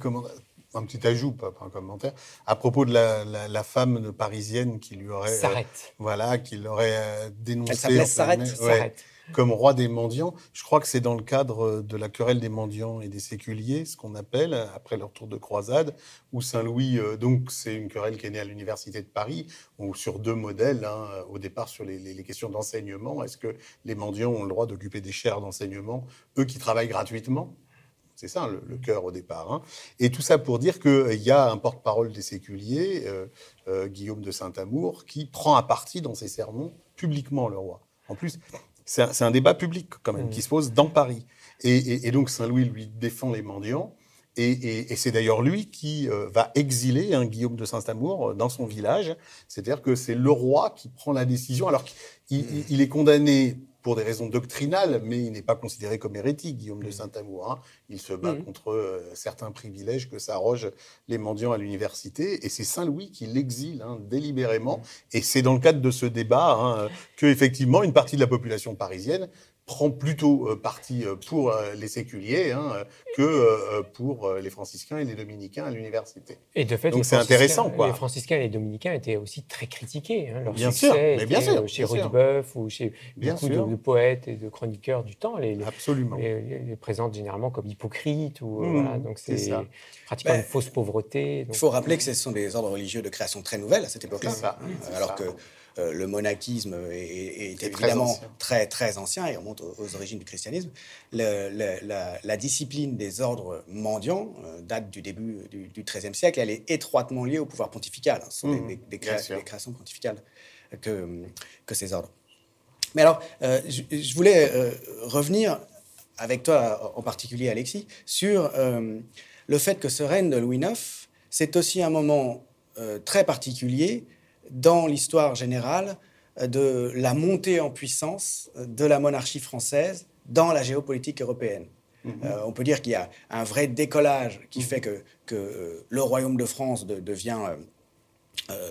un petit ajout, pas, un commentaire, à propos de la, femme parisienne qui lui aurait, euh, voilà, qui l'aurait euh, dénoncé. Elle s'arrête, comme roi des mendiants. Je crois que c'est dans le cadre de la querelle des mendiants et des séculiers, ce qu'on appelle, après leur tour de croisade, où Saint-Louis, euh, donc c'est une querelle qui est née à l'Université de Paris, ou sur deux modèles, hein, au départ sur les, les questions d'enseignement. Est-ce que les mendiants ont le droit d'occuper des chaires d'enseignement, eux qui travaillent gratuitement? C'est ça le, cœur au départ. Hein. Et tout ça pour dire qu'il y a un porte-parole des séculiers, euh, euh, Guillaume de Saint-Amour, qui prend à partie dans ses sermons publiquement le roi. En plus, c'est un, débat public quand même qui se pose dans Paris. Et, donc Saint-Louis lui défend les mendiants. Et, c'est d'ailleurs lui qui euh, va exiler un Guillaume de Saint-Amour dans son village. C'est-à-dire que c'est le roi qui prend la décision, alors qu'il est condamné pour des raisons doctrinales, mais il n'est pas considéré comme hérétique, Guillaume de mm. Saint-Amour. Hein. Il se bat mm. contre euh, certains privilèges que s'arrogent les mendiants à l'université, et c'est Saint-Louis qui l'exile hein, délibérément. Mm. Et c'est dans le cadre de ce débat hein, que, effectivement, une partie de la population parisienne prend plutôt euh, parti euh, pour euh, les séculiers hein, que pour les franciscains et les dominicains à l'université. Et de fait, donc c'est intéressant. Quoi. Les franciscains et les dominicains étaient aussi très critiqués. Hein, leur bien succès sûr, mais bien sûr, chez Rudebeuf ou chez beaucoup de, poètes et de chroniqueurs du temps. Les, Absolument. Les, présentent généralement comme hypocrites. Ou, mmh, voilà, donc c'est pratiquement ben, une fausse pauvreté. Il faut rappeler que ce sont des ordres religieux de création très nouvelle à cette époque-là. Alors que euh, le monachisme est, évidemment très, très, ancien et remonte aux, origines du christianisme. la, discipline des ordres mendiants euh, date du début du XIIIe siècle. Elle est étroitement liée au pouvoir pontifical. Ce sont mmh, des, créations pontificales que, que ces ordres. Mais alors, euh, je, voulais revenir avec toi en particulier Alexis, sur le fait que ce règne de Louis IX, c'est aussi un moment très particulier dans l'histoire générale de la montée en puissance de la monarchie française dans la géopolitique européenne. Mhm. on peut dire qu'il y a un vrai décollage qui mhm. fait que, que le royaume de France devient euh,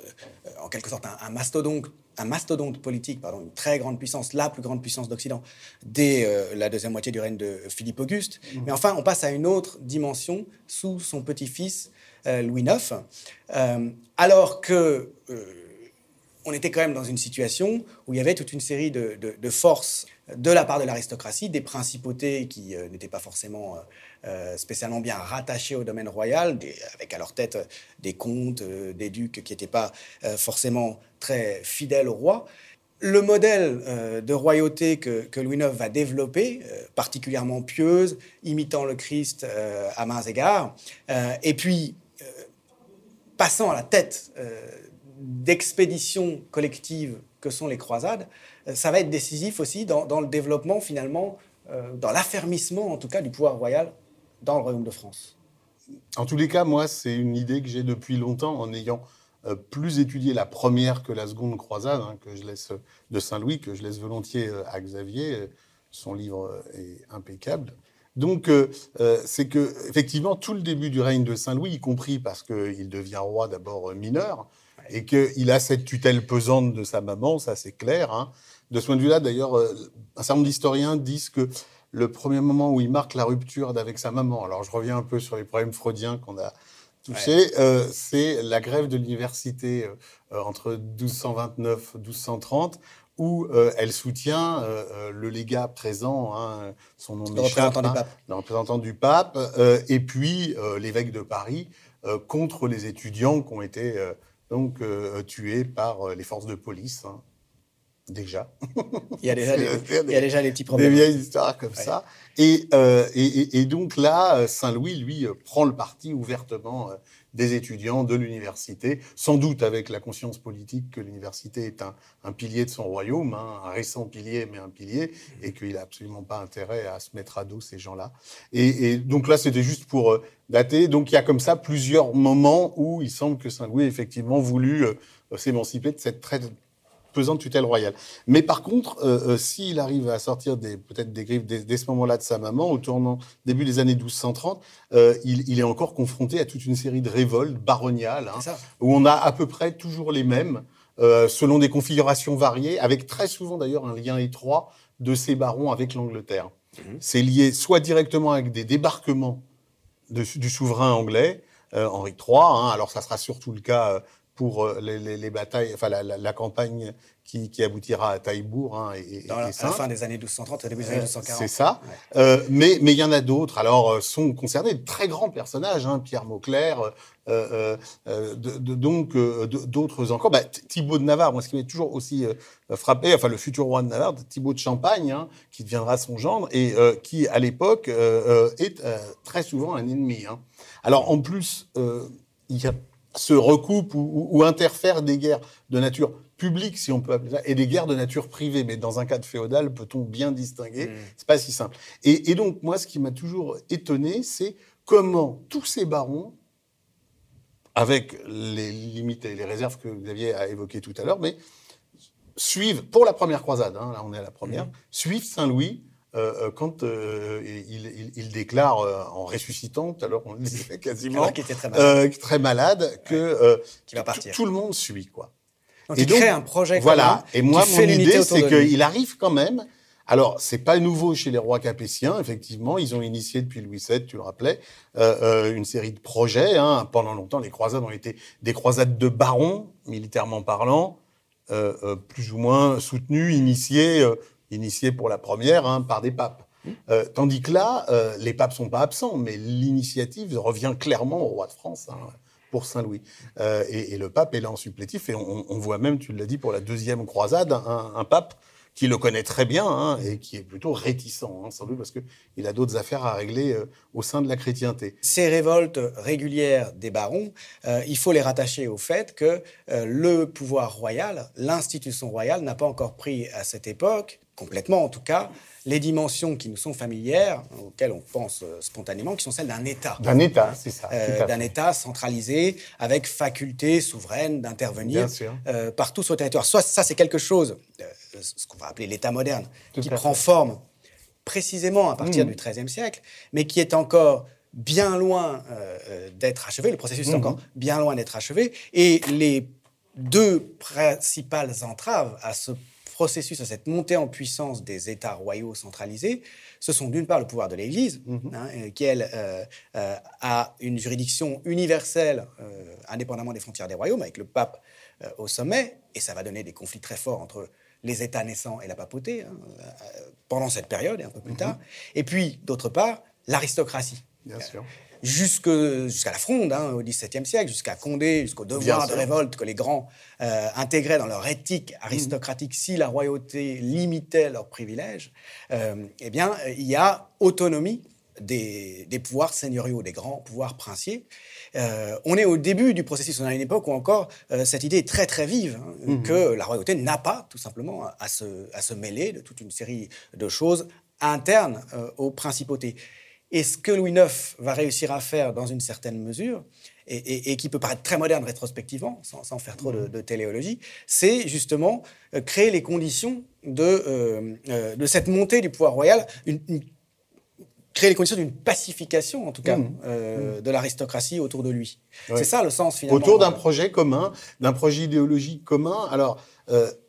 en quelque sorte un, mastodonte, un mastodonte politique, pardon, une très grande puissance, la plus grande puissance d'Occident, dès euh, la deuxième moitié du règne de Philippe Auguste. Mmh. Mais enfin, on passe à une autre dimension sous son petit-fils euh, Louis IX, alors que on était quand même dans une situation où il y avait toute une série de, forces de la part de l'aristocratie, des principautés qui n'étaient pas forcément euh, spécialement bien rattachés au domaine royal, avec à leur tête euh, des comtes, euh, des ducs qui n'étaient pas forcément très fidèles au roi. Le modèle de royauté que, Louis IX va développer, particulièrement pieuse, imitant le Christ à mains égards, et puis passant à la tête d'expéditions collectives que sont les croisades, ça va être décisif aussi dans, le développement finalement, dans l'affermissement en tout cas du pouvoir royal dans le Royaume de France En tous les cas, moi, c'est une idée que j'ai depuis longtemps en ayant euh, plus étudié la première que la seconde croisade, hein, que je laisse de Saint-Louis, que je laisse volontiers euh, à Xavier. Son livre est impeccable. Donc, euh, c'est que effectivement tout le début du règne de Saint-Louis, y compris parce qu'il devient roi d'abord mineur et qu'il a cette tutelle pesante de sa maman, ça c'est clair. Hein. De ce point de vue-là, d'ailleurs, un certain nombre d'historiens disent que le premier moment où il marque la rupture avec sa maman, alors je reviens un peu sur les problèmes freudiens qu'on a touchés, euh, c'est la grève de l'université euh, entre 1229 1230 où euh, elle soutient le légat présent, hein, son nom m'échappe, hein, le représentant du pape, et puis l'évêque de Paris contre les étudiants qui ont été donc tués par les forces de police. Hein. Déjà. Il y a déjà, des, il y a déjà des petits problèmes. Des vieilles histoires comme ça. Euh, et, et, donc là, Saint-Louis, lui, euh, prend le parti ouvertement euh, des étudiants de l'université, sans doute avec la conscience politique que l'université est un, un, pilier de son royaume, hein, un récent pilier, mais un pilier, et qu'il n'a absolument pas intérêt à se mettre à dos ces gens-là. Et, et, donc là, c'était juste pour dater. Donc il y a comme ça plusieurs moments où il semble que Saint-Louis ait effectivement voulu s'émanciper de cette très pesant de tutelle royale. Mais par contre, euh, euh, s'il arrive à sortir peut-être des griffes dès, ce moment-là de sa maman, au tournant début des années 1230, euh, il, est encore confronté à toute une série de révoltes baroniales, hein, où on a à peu près toujours les mêmes, selon des configurations variées, avec très souvent d'ailleurs un lien étroit de ces barons avec l'Angleterre. Mhm. C'est lié soit directement avec des débarquements du souverain anglais, Henri III, hein, alors ça sera surtout le cas pour euh, les, batailles, enfin la, campagne qui, aboutira à Taillebourg. Hein, et, Dans la, fin des années 1230 et début des années 1240. C'est ça. Euh, mais mais il y en a d'autres. Alors euh, sont concernés de très grands personnages, hein, Pierre Mauclerc, donc d'autres encore. Bah, Thibaut de Navarre, moi ce qui m'a toujours aussi frappé, enfin le futur roi de Navarre, Thibaut de Champagne, hein, qui deviendra son gendre et qui à l'époque est très souvent un ennemi. Hein. Alors en plus, il y a se recoupent ou, interfèrent des guerres de nature publique, si on peut appeler ça, et des guerres de nature privée. Mais dans un cadre féodal, peut-on bien distinguer mmh. C'est pas si simple. Et, donc, moi, ce qui m'a toujours étonné, c'est comment tous ces barons, avec les limites et les réserves que Xavier a évoquées tout à l'heure, mais suivent, pour la première croisade, hein, là on est à la première, mmh. suivent Saint-Louis euh, euh, quand euh, il, déclare en ressuscitant, tout à l'heure on le disait quasiment, très malade, que va partir. Tout, le monde suit quoi. Donc et il crée un projet. Voilà. et moi mon idée c'est qu'il arrive quand même. Alors c'est pas nouveau chez les rois capétiens, effectivement, ils ont initié depuis Louis VII, tu le rappelais, une série de projets. Hein. Pendant longtemps, les croisades ont été des croisades de barons, militairement parlant, plus ou moins soutenues, initiées initié pour la première hein, par des papes. Mmh. Euh, tandis que là, euh, les papes sont pas absents, mais l'initiative revient clairement au roi de France hein, pour Saint-Louis. Euh, et, le pape est là en supplétif, et on, voit même, tu l'as dit, pour la deuxième croisade, un, pape qui le connaît très bien hein, et qui est plutôt réticent, hein, sans doute parce qu'il a d'autres affaires à régler euh, au sein de la chrétienté. Ces révoltes régulières des barons, euh, il faut les rattacher au fait que euh, le pouvoir royal, l'institution royale, n'a pas encore pris à cette époque, complètement en tout cas, les dimensions qui nous sont familières, auxquelles on pense euh, spontanément, qui sont celles d'un État. D'un État, c'est ça. Euh, d'un État centralisé, avec faculté souveraine d'intervenir euh, partout sur le territoire. Soit ça, c'est quelque chose, ce qu'on va appeler l'État moderne, qui prend forme précisément à partir mmh. du XIIIe siècle, mais qui est encore bien loin d'être achevé. Le processus est mmh. encore bien loin d'être achevé. Et les deux principales entraves à ce processus, à cette montée en puissance des États royaux centralisés, ce sont d'une part le pouvoir de l'Église, mhm. hein, euh, qui, elle, euh, euh, a une juridiction universelle, indépendamment des frontières des royaumes, avec le pape au sommet, et ça va donner des conflits très forts entre les États naissants et la papauté, hein, pendant cette période et un peu plus mhm. tard. Et puis, d'autre part, l'aristocratie. Bien sûr jusqu'à la fronde hein, au XVIIe siècle, jusqu'à Condé, jusqu'au devoir de révolte que les grands euh, intégraient dans leur éthique aristocratique si la royauté limitait leurs privilèges, euh, eh bien, il y a autonomie des, pouvoirs seigneuriaux, des grands pouvoirs princiers. Euh, on est au début du processus, on a une époque où encore cette idée est très très vive, hein, mhm. que la royauté n'a pas tout simplement à se, à se, mêler de toute une série de choses internes aux principautés. Et ce que Louis IX va réussir à faire dans une certaine mesure, et, qui peut paraître très moderne rétrospectivement, sans, faire trop de, téléologie, c'est justement euh, créer les conditions de, euh, euh, de cette montée du pouvoir royal, créer les conditions d'une pacification, en tout cas, mmh. Mmh. de l'aristocratie autour de lui. C'est ça le sens, finalement. Autour d'un projet commun, d'un projet idéologique commun. Alors,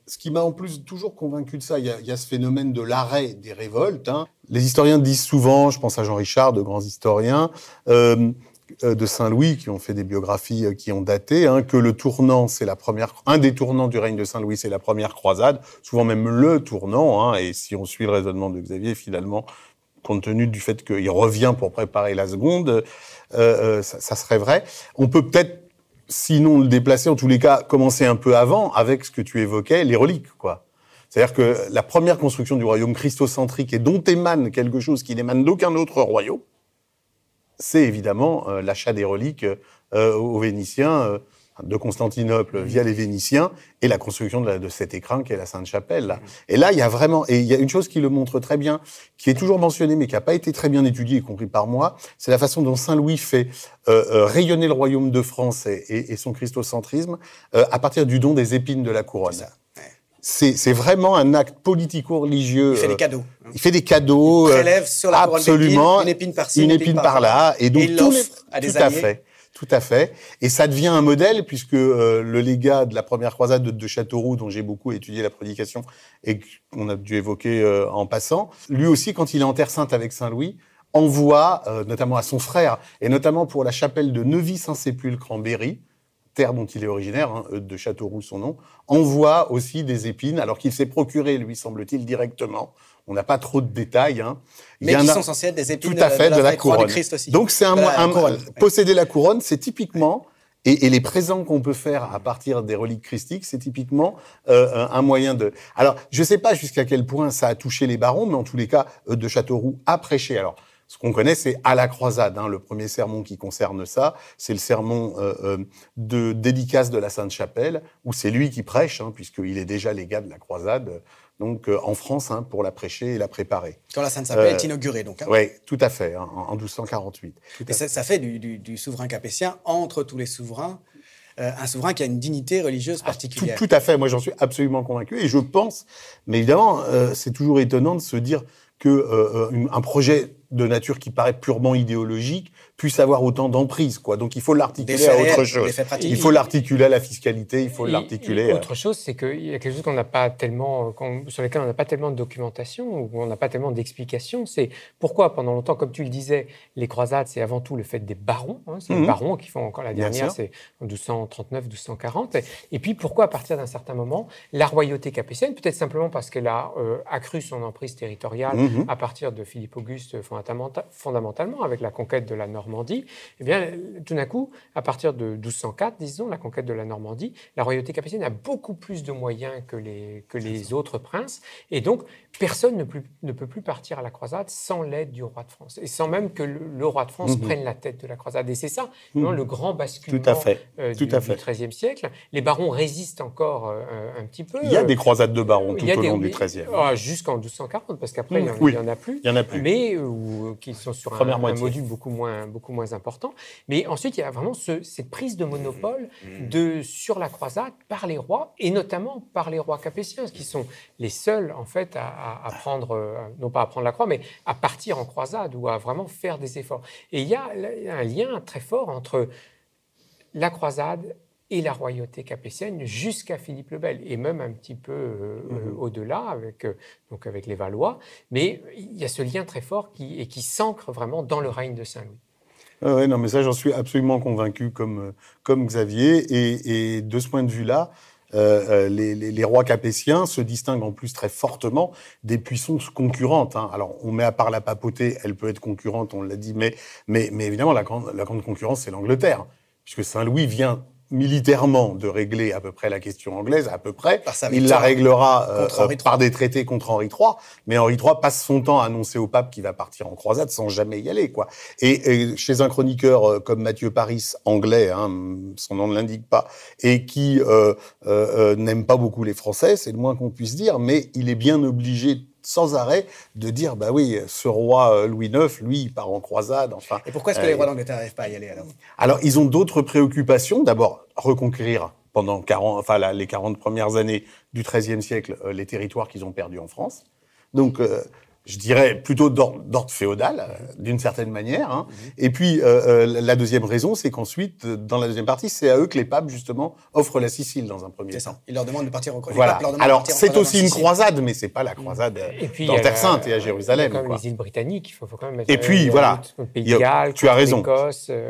ce qui m'a en plus toujours convaincu de ça, il y a, ce phénomène de l'arrêt des révoltes. Hein. Les historiens disent souvent, je pense à Jean Richard, de grands historiens, euh, euh, de Saint-Louis, qui ont fait des biographies euh, qui ont daté, hein, que le tournant, c'est la première, un des tournants du règne de Saint-Louis, c'est la première croisade, souvent même le tournant. Hein, et si on suit le raisonnement de Xavier, finalement, compte tenu du fait qu'il revient pour préparer la seconde, ça, ça, serait vrai. On peut peut-être sinon le déplacer, en tous les cas, commencer un peu avant avec ce que tu évoquais, les reliques, quoi. C'est-à-dire que la première construction du royaume christocentrique et dont émane quelque chose qui n'émane d'aucun autre royaume, c'est évidemment euh, l'achat des reliques euh, aux Vénitiens, euh, de Constantinople via les Vénitiens et la construction de, de cet écrin qui est la Sainte-Chapelle. Là. Et là, il y a vraiment, et il y a une chose qui le montre très bien, qui est toujours mentionnée mais qui n'a pas été très bien étudiée, y compris par moi, c'est la façon dont Saint Louis fait euh, euh, rayonner le royaume de France et, et, et son christocentrisme euh, à partir du don des épines de la couronne. C'est vraiment un acte politico-religieux. Il fait des cadeaux. Hein. Il fait des cadeaux. Il prélève sur la absolument, une épine par-ci, une, épine par-là. et donc, et tout, à des tout à fait. Tout à fait. Et ça devient un modèle puisque euh, le légat de la première croisade de, Châteauroux, dont j'ai beaucoup étudié la prédication et qu'on a dû évoquer euh, en passant, lui aussi, quand il est en Terre Sainte avec Saint-Louis, envoie, euh, notamment à son frère, et notamment pour la chapelle de Neuvy-Saint-Sépulcre en Berry, terre dont il est originaire, hein, de Châteauroux son nom, envoie aussi des épines, alors qu'il s'est procuré, lui semble-t-il, directement on n'a pas trop de détails. Hein. Mais Il y qui sont censés être des épines tout à fait, de, la, couronne. Christ aussi. Donc c'est un, posséder la couronne, c'est typiquement et, les présents qu'on peut faire à partir des reliques christiques, c'est typiquement euh, un moyen de. Alors, je ne sais pas jusqu'à quel point ça a touché les barons, mais en tous les cas, euh, de Châteauroux a prêché. Alors, ce qu'on connaît, c'est à la croisade. Hein, le premier sermon qui concerne ça, c'est le sermon euh, de dédicace de la Sainte-Chapelle, où c'est lui qui prêche, hein, puisqu'il est déjà légat de la croisade donc euh, en France hein, pour la prêcher et la préparer. Quand la Sainte-Chapelle est euh, inaugurée, donc. Hein. Oui, tout à fait, hein, en, 1248. et ça, fait du, souverain capétien, entre tous les souverains, euh, un souverain qui a une dignité religieuse ah, particulière. tout, à fait, moi j'en suis absolument convaincu, et je pense, mais évidemment, c'est toujours étonnant de se dire que un projet de nature qui paraît purement idéologique puisse avoir autant d'emprise, quoi. Donc il faut l'articuler à autre chose. Il faut l'articuler à la fiscalité, il faut l'articuler. Autre chose, c'est qu'il y a quelque chose qu'on n'a pas tellement, sur lequel on n'a pas tellement de documentation ou on n'a pas tellement d'explications. C'est pourquoi pendant longtemps, comme tu le disais, les croisades, c'est avant tout le fait des barons. Hein, c'est les mhm. barons qui font encore la dernière, c'est en 1239, 1240. Et puis pourquoi à partir d'un certain moment, la royauté capétienne, peut-être simplement parce qu'elle a euh, accru son emprise territoriale mhm. à partir de Philippe Auguste, fondamentalement avec la conquête de la Normandie, eh bien, tout d'un coup, à partir de 1204, disons, la conquête de la Normandie, la royauté capétienne a beaucoup plus de moyens que les, que les autres princes. Et donc, personne ne, ne, peut plus partir à la croisade sans l'aide du roi de France. Et sans même que le, roi de France mhm. prenne la tête de la croisade. Et c'est ça, mhm. le grand basculement Tout à fait. Euh, Tout du, XIIIe siècle. Les barons résistent encore euh, un petit peu. Il y a des croisades de barons tout au long du XIIIe. Ah, jusqu'en 1240, parce qu'après, il n'y en, a plus. Il y en a plus. Mais euh, qui sont sur un, un, module beaucoup moins, beaucoup moins important. Mais ensuite, il y a vraiment cette prise de monopole mhm. de, sur la croisade par les rois, et notamment par les rois capétiens, qui sont les seuls, en fait, à, à prendre, euh, non pas à prendre la croix, mais à partir en croisade ou à vraiment faire des efforts. Et il y a un lien très fort entre la croisade et la royauté capétienne jusqu'à Philippe le Bel, et même un petit peu euh, mhm. au-delà avec, euh, donc avec les Valois. Mais il y a ce lien très fort qui, et qui s'ancre vraiment dans le règne de Saint-Louis. Oui, non, mais ça, j'en suis absolument convaincu comme, comme Xavier. Et, de ce point de vue-là, euh, les, les, rois capétiens se distinguent en plus très fortement des puissances concurrentes. Hein. Alors, on met à part la papauté, elle peut être concurrente, on l'a dit, mais, mais, mais évidemment, la grande concurrence, c'est l'Angleterre, puisque Saint-Louis vient militairement de régler à peu près la question anglaise, à peu près. Il la réglera euh, par des traités contre Henri III, mais Henri III passe son temps à annoncer au pape qu'il va partir en croisade sans jamais y aller. quoi. Et, chez un chroniqueur euh, comme Mathieu Paris, anglais, hein, son nom ne l'indique pas, et qui euh, n'aime pas beaucoup les Français, c'est le moins qu'on puisse dire, mais il est bien obligé sans arrêt de dire bah oui, ce roi euh, Louis IX, lui, il part en croisade. Enfin. Et pourquoi est-ce que les euh, rois d'Angleterre n'arrivent pas à y aller alors? Alors, ils ont d'autres préoccupations. D'abord, reconquérir pendant 40, enfin, les 40 premières années du XIIIe siècle euh, les territoires qu'ils ont perdus en France. Donc, je dirais plutôt d'ordre féodal, euh, d'une certaine manière. Hein. Et puis, euh, euh, la deuxième raison, c'est qu'ensuite, dans la deuxième partie, c'est à eux que les papes, justement, offrent la Sicile dans un premier temps. Ils leur demandent de partir au Voilà. Alors, c'est aussi une croisade, mais c'est pas la croisade et dans Terre Sainte et à Jérusalem. Il y a quand même les îles britanniques, il faut, quand même mettre Et puis, voilà, tu as raison.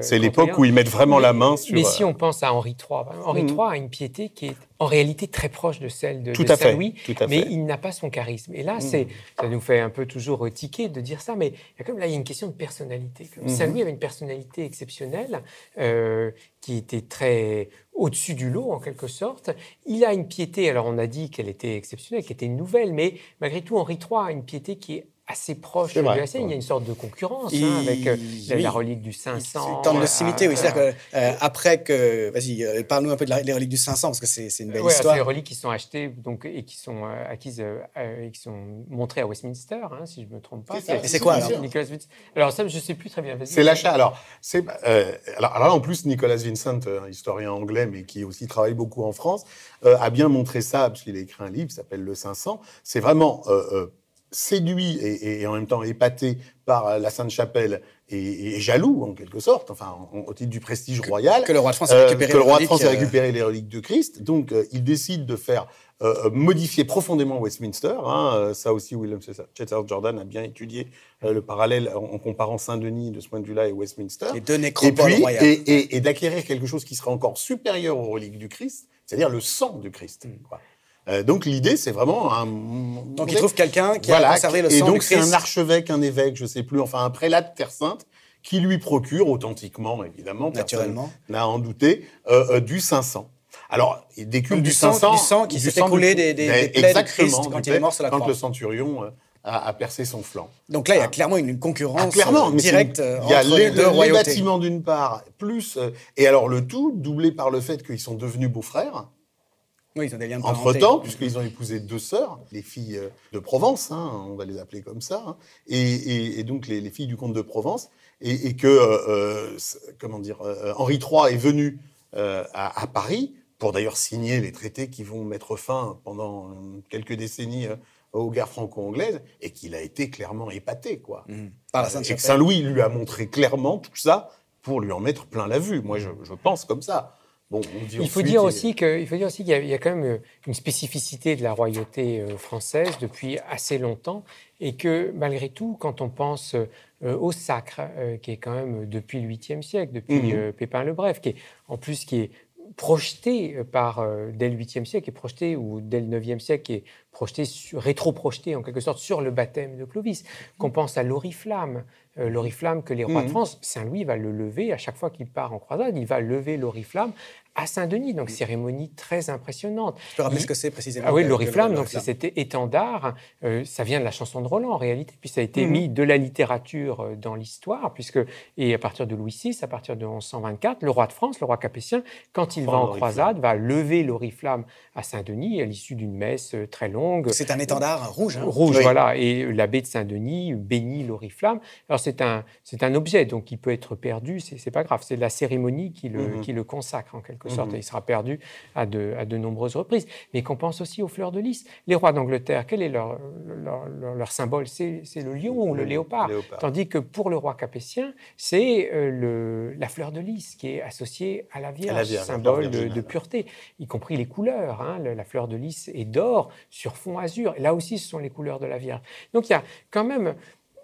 C'est l'époque où ils mettent vraiment la main sur... Mais si on pense à Henri III, Henri III a une piété qui est en réalité très proche de celle de, Saint-Louis, mais il n'a pas son charisme. Et là, c'est, ça nous fait un peu toujours tiquer de dire ça, mais il y a comme là, il y a une question de personnalité. Mhm. Saint-Louis avait une personnalité exceptionnelle euh, qui était très au-dessus du lot en quelque sorte. Il a une piété, alors on a dit qu'elle était exceptionnelle, qu'elle était nouvelle, mais malgré tout, Henri III a une piété qui est assez proche de la scène. Il y a une sorte de concurrence hein, avec euh, la, relique du 500. Tente de s'imiter, oui. C'est-à-dire qu'après euh, que. Vas-y, euh, parle-nous un peu de la, les reliques du 500, parce que c'est une belle histoire. C'est les reliques qui sont achetées donc, et qui sont acquises et qui sont montrées à Westminster, hein, si je ne me trompe pas. Et c'est quoi alors? Alors, ça, je ne sais plus très bien. C'est l'achat. Alors, alors, alors, là, en plus, Nicolas Vincent, historien anglais, mais qui aussi travaille beaucoup en France, a bien montré ça, parce qu'il a écrit un livre qui s'appelle Le 500. C'est vraiment séduit et, en même temps épaté par la Sainte-Chapelle et, jaloux en quelque sorte, enfin au titre du prestige royal, que le roi de France a récupéré, que le roi de France a récupéré les reliques de Christ. Donc euh, il décide de faire euh, modifier profondément Westminster. Hein, ça aussi, William Chetard Jordan a bien étudié euh, le parallèle en, comparant Saint-Denis de ce point de vue-là et Westminster. Les deux nécropoles et puis, Et, et, d'acquérir quelque chose qui serait encore supérieur aux reliques du Christ, c'est-à-dire le sang du Christ. Mm. Quoi. Euh, donc l'idée, c'est vraiment un. Donc il trouve quelqu'un qui a conservé le sang Et donc c'est un archevêque, un évêque, je sais plus, enfin un prélat de Terre Sainte, qui lui procure authentiquement, évidemment, naturellement, n'a en douté, euh, euh, du 500. Alors, il décule du, 500, du sang qui s'est écoulé des, des, plaies de Christ quand il est mort sur la croix. Quand le centurion a, percé son flanc. Donc là, il y a ah. clairement une concurrence ah, clairement, directe il y a entre les, deux les bâtiments d'une part, plus et alors le tout doublé par le fait qu'ils sont devenus beaux-frères. Oui, ils ont des liens de Entre-temps, puisqu'ils ont épousé deux sœurs, les filles euh, de Provence, hein, on va les appeler comme ça, hein, et, donc les, filles du comte de Provence, et, que, euh, euh, comment dire, Henri III est venu à, Paris pour d'ailleurs signer les traités qui vont mettre fin pendant quelques décennies aux guerres franco-anglaises, et qu'il a été clairement épaté, quoi. Mmh. et que Saint-Louis lui a montré clairement tout ça pour lui en mettre plein la vue. Moi, je pense comme ça il, faut dire aussi qu'il faut dire aussi qu'il y, a quand même euh, une spécificité de la royauté euh, française depuis assez longtemps et que malgré tout, quand on pense euh, au sacre, qui est quand même depuis le 8e siècle, depuis mhm. Pépin le Bref, qui est en plus qui est projeté par dès le 8e siècle, est projeté ou dès le 9e siècle, qui est projeté rétro-projeté en quelque sorte sur le baptême de Clovis, qu'on pense à l'oriflamme, euh, l'oriflamme que les rois de Mhm. France. Saint-Louis va le lever à chaque fois qu'il part en croisade, il va lever l'oriflamme à Saint-Denis. Donc, cérémonie très impressionnante. Tu peux rappeler ce que c'est précisément Ah oui, l'oriflamme, donc c'est cet étendard. euh, ça vient de la chanson de Roland en réalité, puis ça a été Mhm. mis de la littérature euh, dans l'histoire, puisque et à partir de Louis VI, à partir de 1124, le roi de France, le roi capétien, quand il va en croisade, va lever l'oriflamme à Saint-Denis à l'issue d'une messe euh, très longue. C'est un étendard rouge. hein. Rouge, Oui. voilà. Et l'abbé de Saint-Denis bénit l'oriflamme. Alors, c'est un, c'est un objet, donc il peut être perdu, c'est, c'est pas grave. C'est la cérémonie qui le, Mhm. qui le consacre, en quelque sorte. Mhm. Et il sera perdu à de, à de nombreuses reprises. Mais qu'on pense aussi aux fleurs de lys. Les rois d'Angleterre, quel est leur, leur, leur- leur symbole? C'est, le lion ou le léopard. Léopard. Tandis que pour le roi capétien, c'est euh, la fleur de lys qui est associée à la Vierge, À la Vierge, symbole de, pureté, y compris les couleurs. hein. La fleur de lys est d'or sur fond azur. Et là aussi, ce sont les couleurs de la Vierge. Donc il y a quand même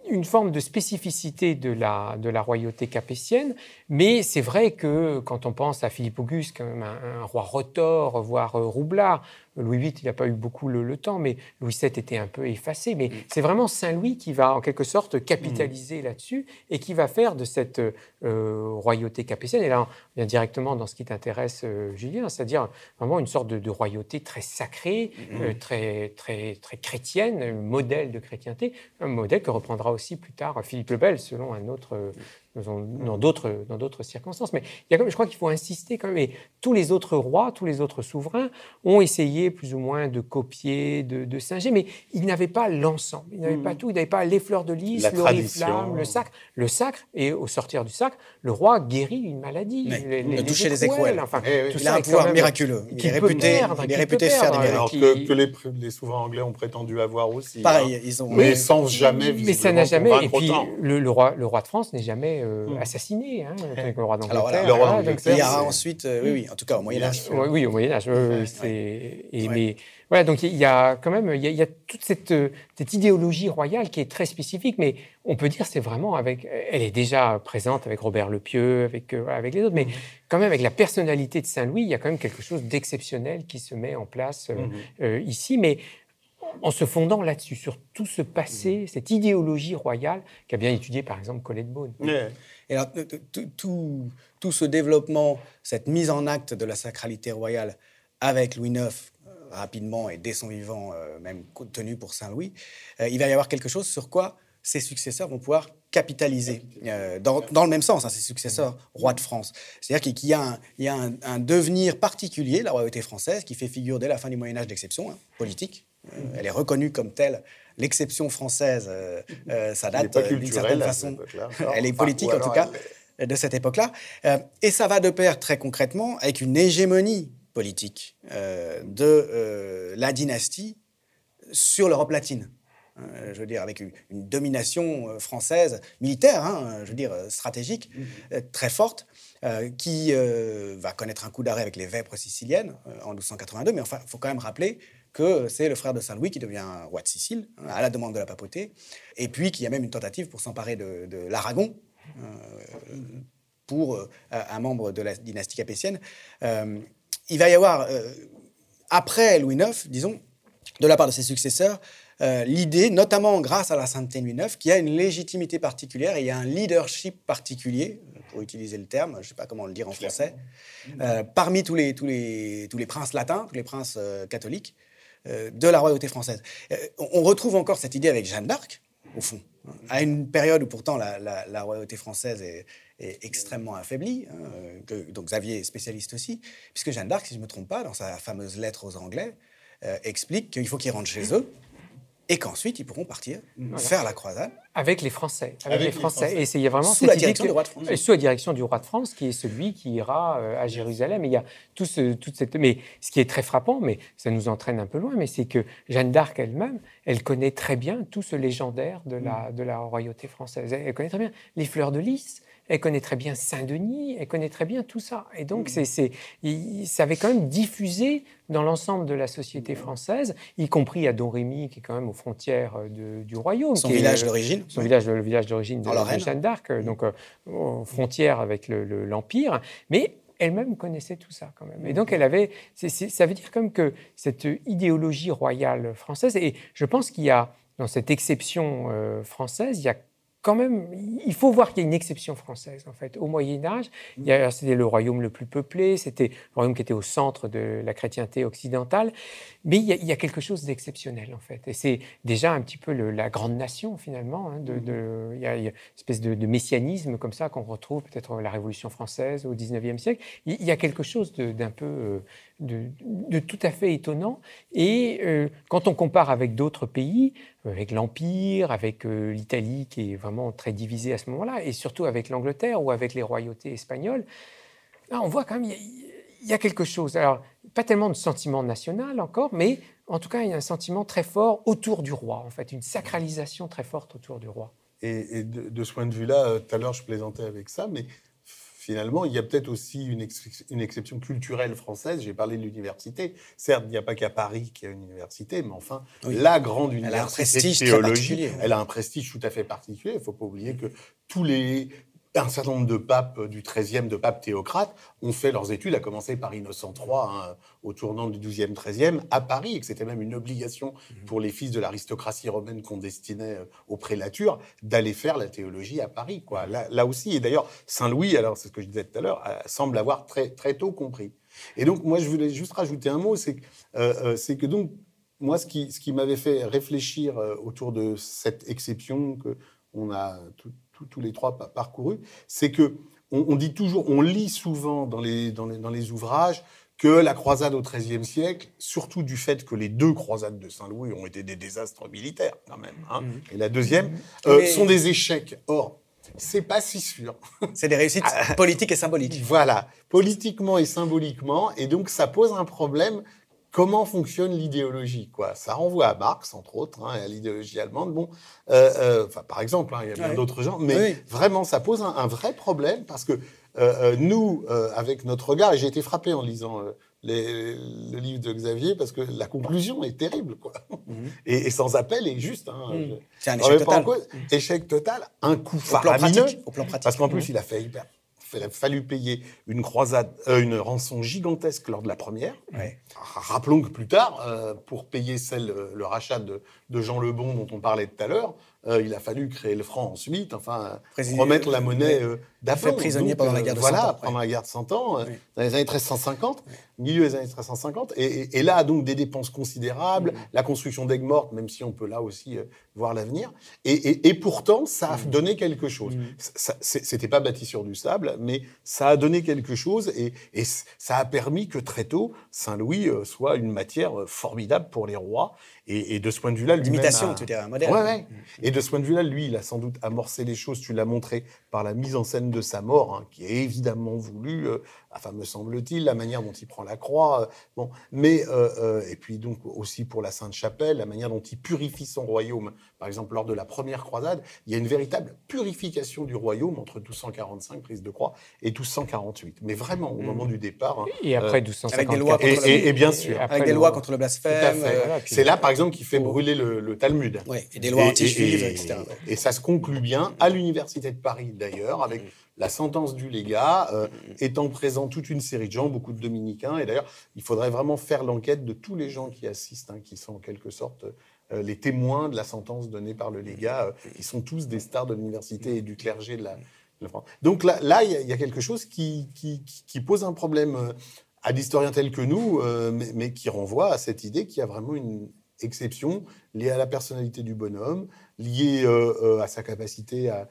une forme de spécificité de la, royauté capétienne, mais c'est vrai que quand on pense à Philippe Auguste, un roi retors, voire euh, roublard, Louis VIII, il n'a pas eu beaucoup le, le temps, mais Louis VII était un peu effacé. Mais c'est vraiment Saint-Louis qui va en quelque sorte capitaliser là-dessus et qui va faire de cette euh, royauté capétienne, et là on vient directement dans ce qui t'intéresse, euh, Julien, c'est-à-dire vraiment une sorte de, de royauté très sacrée, euh, très, très, très chrétienne, un modèle de chrétienté, un modèle que reprendra aussi plus tard Philippe le Bel, selon un autre, dans d'autres dans d'autres circonstances. Mais il y a quand même, je crois qu'il faut insister quand même. Et tous les autres rois, tous les autres souverains ont essayé plus ou moins de copier, de, de singer, mais ils n'avaient pas l'ensemble. Ils n'avaient pas tout. Ils n'avaient pas les fleurs de lys, La l'oriflamme, tradition. le sacre. Le sacre, et au sortir du sacre, le roi guérit une maladie. Les écrouelles. Enfin, Eh oui. tout Il ça a un pouvoir même- miraculeux. Il est réputé, perdre, il est réputé faire des miracles. Alors qui- que, que les, souverains anglais ont prétendu avoir aussi. Pareil, hein. ils ont. Mais sans jamais Mais ça n'a jamais. Et puis, le roi, le roi de France n'est jamais euh, Mm. assassiné, hein, avec le roi d'Angleterre. Le roi d'Angleterre, Il y c'est- ensuite, euh, oui, oui, en tout cas au Moyen Âge. Oui, au Moyen Âge. oui, oui, Ouais, c'est- et- Ouais. Mais voilà, donc il y a quand même, il y a, a toute cette, euh, cette idéologie royale qui est très spécifique, mais on peut dire c'est vraiment avec, elle est déjà présente avec Robert le Pieux, avec avec les autres, mais quand même avec la personnalité de Saint Louis, il y a quand même quelque chose d'exceptionnel qui se met en place euh, ici, mais en se fondant là-dessus, sur tout ce passé, cette idéologie royale qu'a bien étudié par exemple Colette Beaune. Et alors, tout- ce développement, cette mise en acte de la sacralité royale avec Louis IX, euh, rapidement et dès son vivant, euh, même tenu pour Saint-Louis, euh, il va y avoir quelque chose sur quoi ses successeurs vont pouvoir capitaliser, euh, dans, dans le même sens, hein, ses successeurs rois de France. C'est-à-dire qu'il y a, un, il y a un, un devenir particulier la royauté française qui fait figure dès la fin du Moyen Âge d'exception, hein, politique. Euh, elle est reconnue comme telle. L'exception française, euh, euh, ça date d'une certaine façon. Elle est politique en tout cas elle de cette époque-là. Euh, et ça va de pair très concrètement avec une hégémonie politique de la dynastie sur l'Europe latine. Je veux dire, avec une, une domination française militaire, hein, je veux dire, stratégique, euh, très forte, euh, qui euh, va connaître un coup d'arrêt avec les Vêpres siciliennes euh, en 1282. Mais enfin, il faut quand même rappeler que c'est le frère de Saint-Louis qui devient roi de Sicile, hein, à la demande de la papauté, et puis qu'il y a même une tentative pour s'emparer de, de l'Aragon, euh, pour euh, un membre de la dynastie capétienne. Euh, il va y avoir, euh, après Louis IX, disons, de la part de ses successeurs, euh, l'idée, notamment grâce à la sainteté de Louis IX, qu'il y a une légitimité particulière et il y a un leadership particulier, pour utiliser le terme, je ne sais pas comment le dire en français, euh, parmi tous les, tous, les, tous les princes latins, tous les princes euh, catholiques de la royauté française. Euh, on, retrouve encore cette idée avec Jeanne d'Arc, au fond, hein, à une période où pourtant la, la- la royauté française est, est extrêmement affaiblie, hein, euh, que- donc Xavier est spécialiste aussi, puisque Jeanne d'Arc, si je ne me trompe pas, dans sa fameuse lettre aux Anglais, euh, explique qu'il faut qu'ils rentrent chez eux et qu'ensuite ils pourront partir faire la croisade Avec les Français. Avec, Avec les les Français. Français. Et c'est il y a vraiment Sous la direction que- du roi de France. Sous la direction du roi de France, qui est celui qui ira euh, à Jérusalem. Et il y a tout ce, toute cette. Mais ce qui est très frappant, mais ça nous entraîne un peu loin, mais c'est que Jeanne d'Arc elle-même, elle connaît très bien tout ce légendaire de la, de la royauté française. Elle connaît très bien les fleurs de lys. Elle connaît très bien Saint-Denis, elle connaît très bien tout ça. Et donc, c'est, c'est, ça avait quand même diffusé dans l'ensemble de la société française, y compris à Domrémy, qui est quand même aux frontières euh, de- du royaume. son qui village d'origine. son village, le village d'origine de, Jeanne d'Arc, euh, donc euh, aux frontières avec le- le- l'Empire, mais elle-même connaissait tout ça quand même. Et donc elle avait, c'est- c'est- ça veut dire comme que cette idéologie royale française, et je pense qu'il y a dans cette exception euh, française, il y a quand même, il faut voir qu'il y a une exception française, en fait. Au Moyen-Âge, c'était le royaume le plus peuplé, c'était le royaume qui était au centre de la chrétienté occidentale, mais il y a, quelque chose d'exceptionnel, en fait. Et c'est déjà un petit peu la grande nation, finalement. Hein, de, il, y a, une espèce de, messianisme comme ça qu'on retrouve peut-être la Révolution française au XIXe siècle. Il y a quelque chose d'un peu... Euh, de, tout à fait étonnant. Et euh, quand on compare avec d'autres pays, euh, avec l'Empire, avec euh, l'Italie qui est vraiment très divisée à ce moment-là, et surtout avec l'Angleterre ou avec les royautés espagnoles, on voit quand même il y, a quelque chose. Alors, pas tellement de sentiment national encore, mais en tout cas, il y a un sentiment très fort autour du roi, en fait, une sacralisation très forte autour du roi. Et, de, de, ce point de vue-là, tout à l'heure, je plaisantais avec ça, mais finalement, il y a peut-être aussi une, une, exception culturelle française. J'ai parlé de l'université. Certes, il n'y a pas qu'à Paris qu'il y a une université, mais enfin, la grande université de théologie, elle a un prestige tout à fait particulier. Il ne faut pas oublier que tous les, un certain nombre de papes du XIIIe, de papes théocrates, ont fait leurs études, à commencer par Innocent III, hein, au tournant du XIIe, XIIIe, à Paris, et que c'était même une obligation mhm. pour les fils de l'aristocratie romaine qu'on destinait euh, aux prélatures d'aller faire la théologie à Paris. Quoi. Là, aussi, et d'ailleurs, Saint-Louis, alors c'est ce que je disais tout à l'heure, euh, semble avoir très, très tôt compris. Et donc, moi, je voulais juste rajouter un mot, c'est que, euh, que donc, moi, ce qui, ce qui m'avait fait réfléchir autour de cette exception que on a tout, tous les trois parcourus, c'est que on, dit toujours, on lit souvent dans les, dans les, ouvrages que la croisade au XIIIe siècle, surtout du fait que les deux croisades de Saint-Louis ont été des désastres militaires quand même, hein, mmh. et la deuxième, mmh. euh, sont des échecs. Or, c'est pas si sûr. C'est des réussites ah. politiques et symboliques. Voilà, politiquement et symboliquement, et donc ça pose un problème comment fonctionne l'idéologie quoi Ça renvoie à Marx, entre autres, hein, et à l'idéologie allemande. Bon, euh, euh, enfin, par exemple, hein, il y a bien d'autres gens, mais vraiment, ça pose un, vrai problème parce que euh, nous, avec notre regard, et j'ai été frappé en lisant le livre de Xavier parce que la conclusion est terrible, quoi. Mhm. et, sans appel et juste. Hein, mhm. C'est un échec total. échec total, un coup faramineux. Parce qu'en plus, il a fait hyper fallu payer une croisade, euh, une rançon gigantesque lors de la première. Rappelons que plus tard, euh, pour payer celle, euh, le rachat de, de Jean Lebon dont on parlait tout à l'heure, il a fallu créer le franc ensuite, enfin remettre la monnaie d'aplomb. prisonnier pendant la guerre de voilà, pendant la guerre de 100 ans, dans les années 1350, milieu des années 1350. Et, et, là, donc, des dépenses considérables, la construction d'aigues mortes, même si on peut là aussi voir l'avenir. Et, et, pourtant, ça a donné quelque chose. C'était pas bâti sur du sable, mais ça a donné quelque chose et, ça a permis que très tôt, Saint-Louis euh, soit une matière euh, formidable pour les rois. Et, de ce point de vue-là, l'imitation, tu dirais, moderne. Ouais, ouais. Et de ce point de vue-là, lui, il a sans doute amorcé les choses. Tu l'as montré par la mise en scène de sa mort, hein, qui est évidemment voulue. Euh, enfin, me semble-t-il, la manière dont il prend la croix. bon, mais et puis donc aussi pour la Sainte Chapelle, la manière dont il purifie son royaume. Par exemple, lors de la première croisade, il y a une véritable purification du royaume entre 1245 prise de croix et 1248. Mais vraiment au moment mm. du départ. Hein, et après 1254. Avec des lois contre et, et, bien sûr. avec des lois contre le blasphème. Euh, c'est là, par exemple, qu'il fait brûler le, Talmud. Oui, et des lois anti-juives, etc. Et ça se conclut bien à l'université de Paris d'ailleurs avec la sentence du légat, euh, étant présent toute une série de gens, beaucoup de dominicains. Et d'ailleurs, il faudrait vraiment faire l'enquête de tous les gens qui assistent, hein, qui sont en quelque sorte euh, les témoins de la sentence donnée par le légat, euh, qui sont tous des stars de l'université et du clergé de la, France. Donc là, il y, a quelque chose qui, pose un problème euh, à l'historien tel que nous, mais, qui renvoie à cette idée qu'il y a vraiment une exception liée à la personnalité du bonhomme, liée à sa capacité à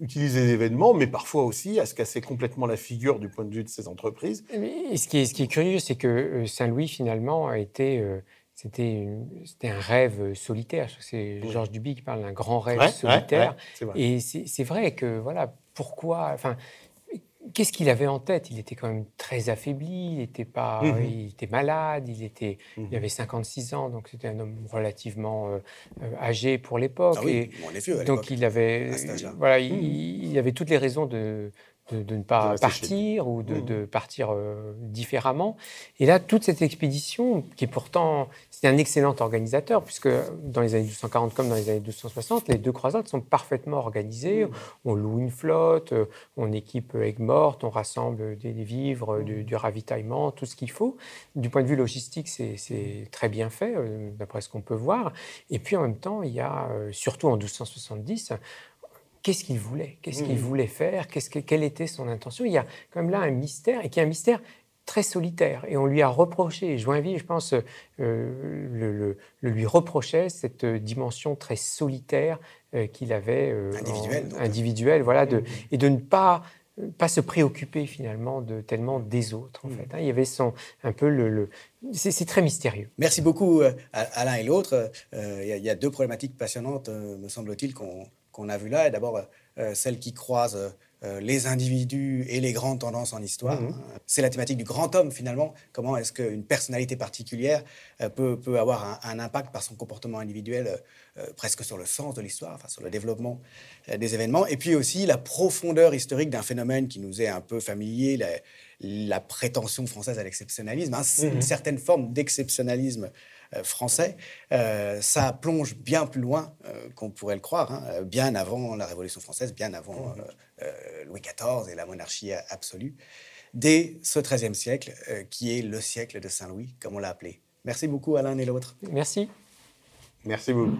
utiliser les événements, mais parfois aussi à se casser complètement la figure du point de vue de ses entreprises. Et ce, qui est, ce qui est curieux, c'est que Saint-Louis, finalement, a été c'était un rêve solitaire. C'est Georges Duby qui parle d'un grand rêve solitaire. et c'est vrai que, voilà, pourquoi. Enfin, Qu'est-ce qu'il avait en tête? Il était quand même très affaibli, il était, pas, mmh il était malade, il, était, il mmh avait 56 ans, donc c'était un homme relativement euh, euh, âgé pour l'époque. Ah oui, et, donc il avait, voilà, il, il, avait toutes les raisons de, de, ne pas partir ou de, mmh. partir euh, différemment. Et là, toute cette expédition, qui est pourtant, c'est un excellent organisateur, puisque dans les années 1240 comme dans les années 1260, les deux croisades sont parfaitement organisées. Mmh. On loue une flotte, euh, on équipe Aigues-Mortes, on rassemble des, vivres, mmh. du, ravitaillement, tout ce qu'il faut. Du point de vue logistique, c'est très bien fait, euh, d'après ce qu'on peut voir. Et puis en même temps, il y a, surtout en 1270, qu'est-ce qu'il voulait? Qu'est-ce qu'il mmh. voulait faire? Qu'est-ce que, Quelle était son intention? Il y a quand même là un mystère, et qui est un mystère très solitaire. Et on lui a reproché, Joinville, je pense, euh, le, lui reprochait cette dimension très solitaire euh, qu'il avait. Euh, individuelle. voilà, de, mmh. et de ne pas pas se préoccuper finalement de tellement des autres en mmh. fait. Hein. Il y avait son un peu le, c'est très mystérieux. Merci beaucoup à, l'un et l'autre. il y, a deux problématiques passionnantes, me semble-t-il, qu'on a vues là. D'abord celle qui croise euh, les individus et les grandes tendances en histoire. Mhm. C'est la thématique du grand homme finalement. Comment est-ce qu'une personnalité particulière euh, peut, peut, avoir un, impact par son comportement individuel euh, presque sur le sens de l'histoire, enfin, sur le développement des événements. Et puis aussi la profondeur historique d'un phénomène qui nous est un peu familier, la, prétention française à l'exceptionnalisme, hein. une mhm. certaine forme d'exceptionnalisme euh, français, euh, ça plonge bien plus loin euh, qu'on pourrait le croire, hein, bien avant la Révolution française, bien avant Louis XIV et la monarchie absolue, dès ce XIIIe siècle, qui est le siècle de Saint-Louis, comme on l'a appelé. Merci beaucoup à l'un et l'autre. Merci. Merci beaucoup.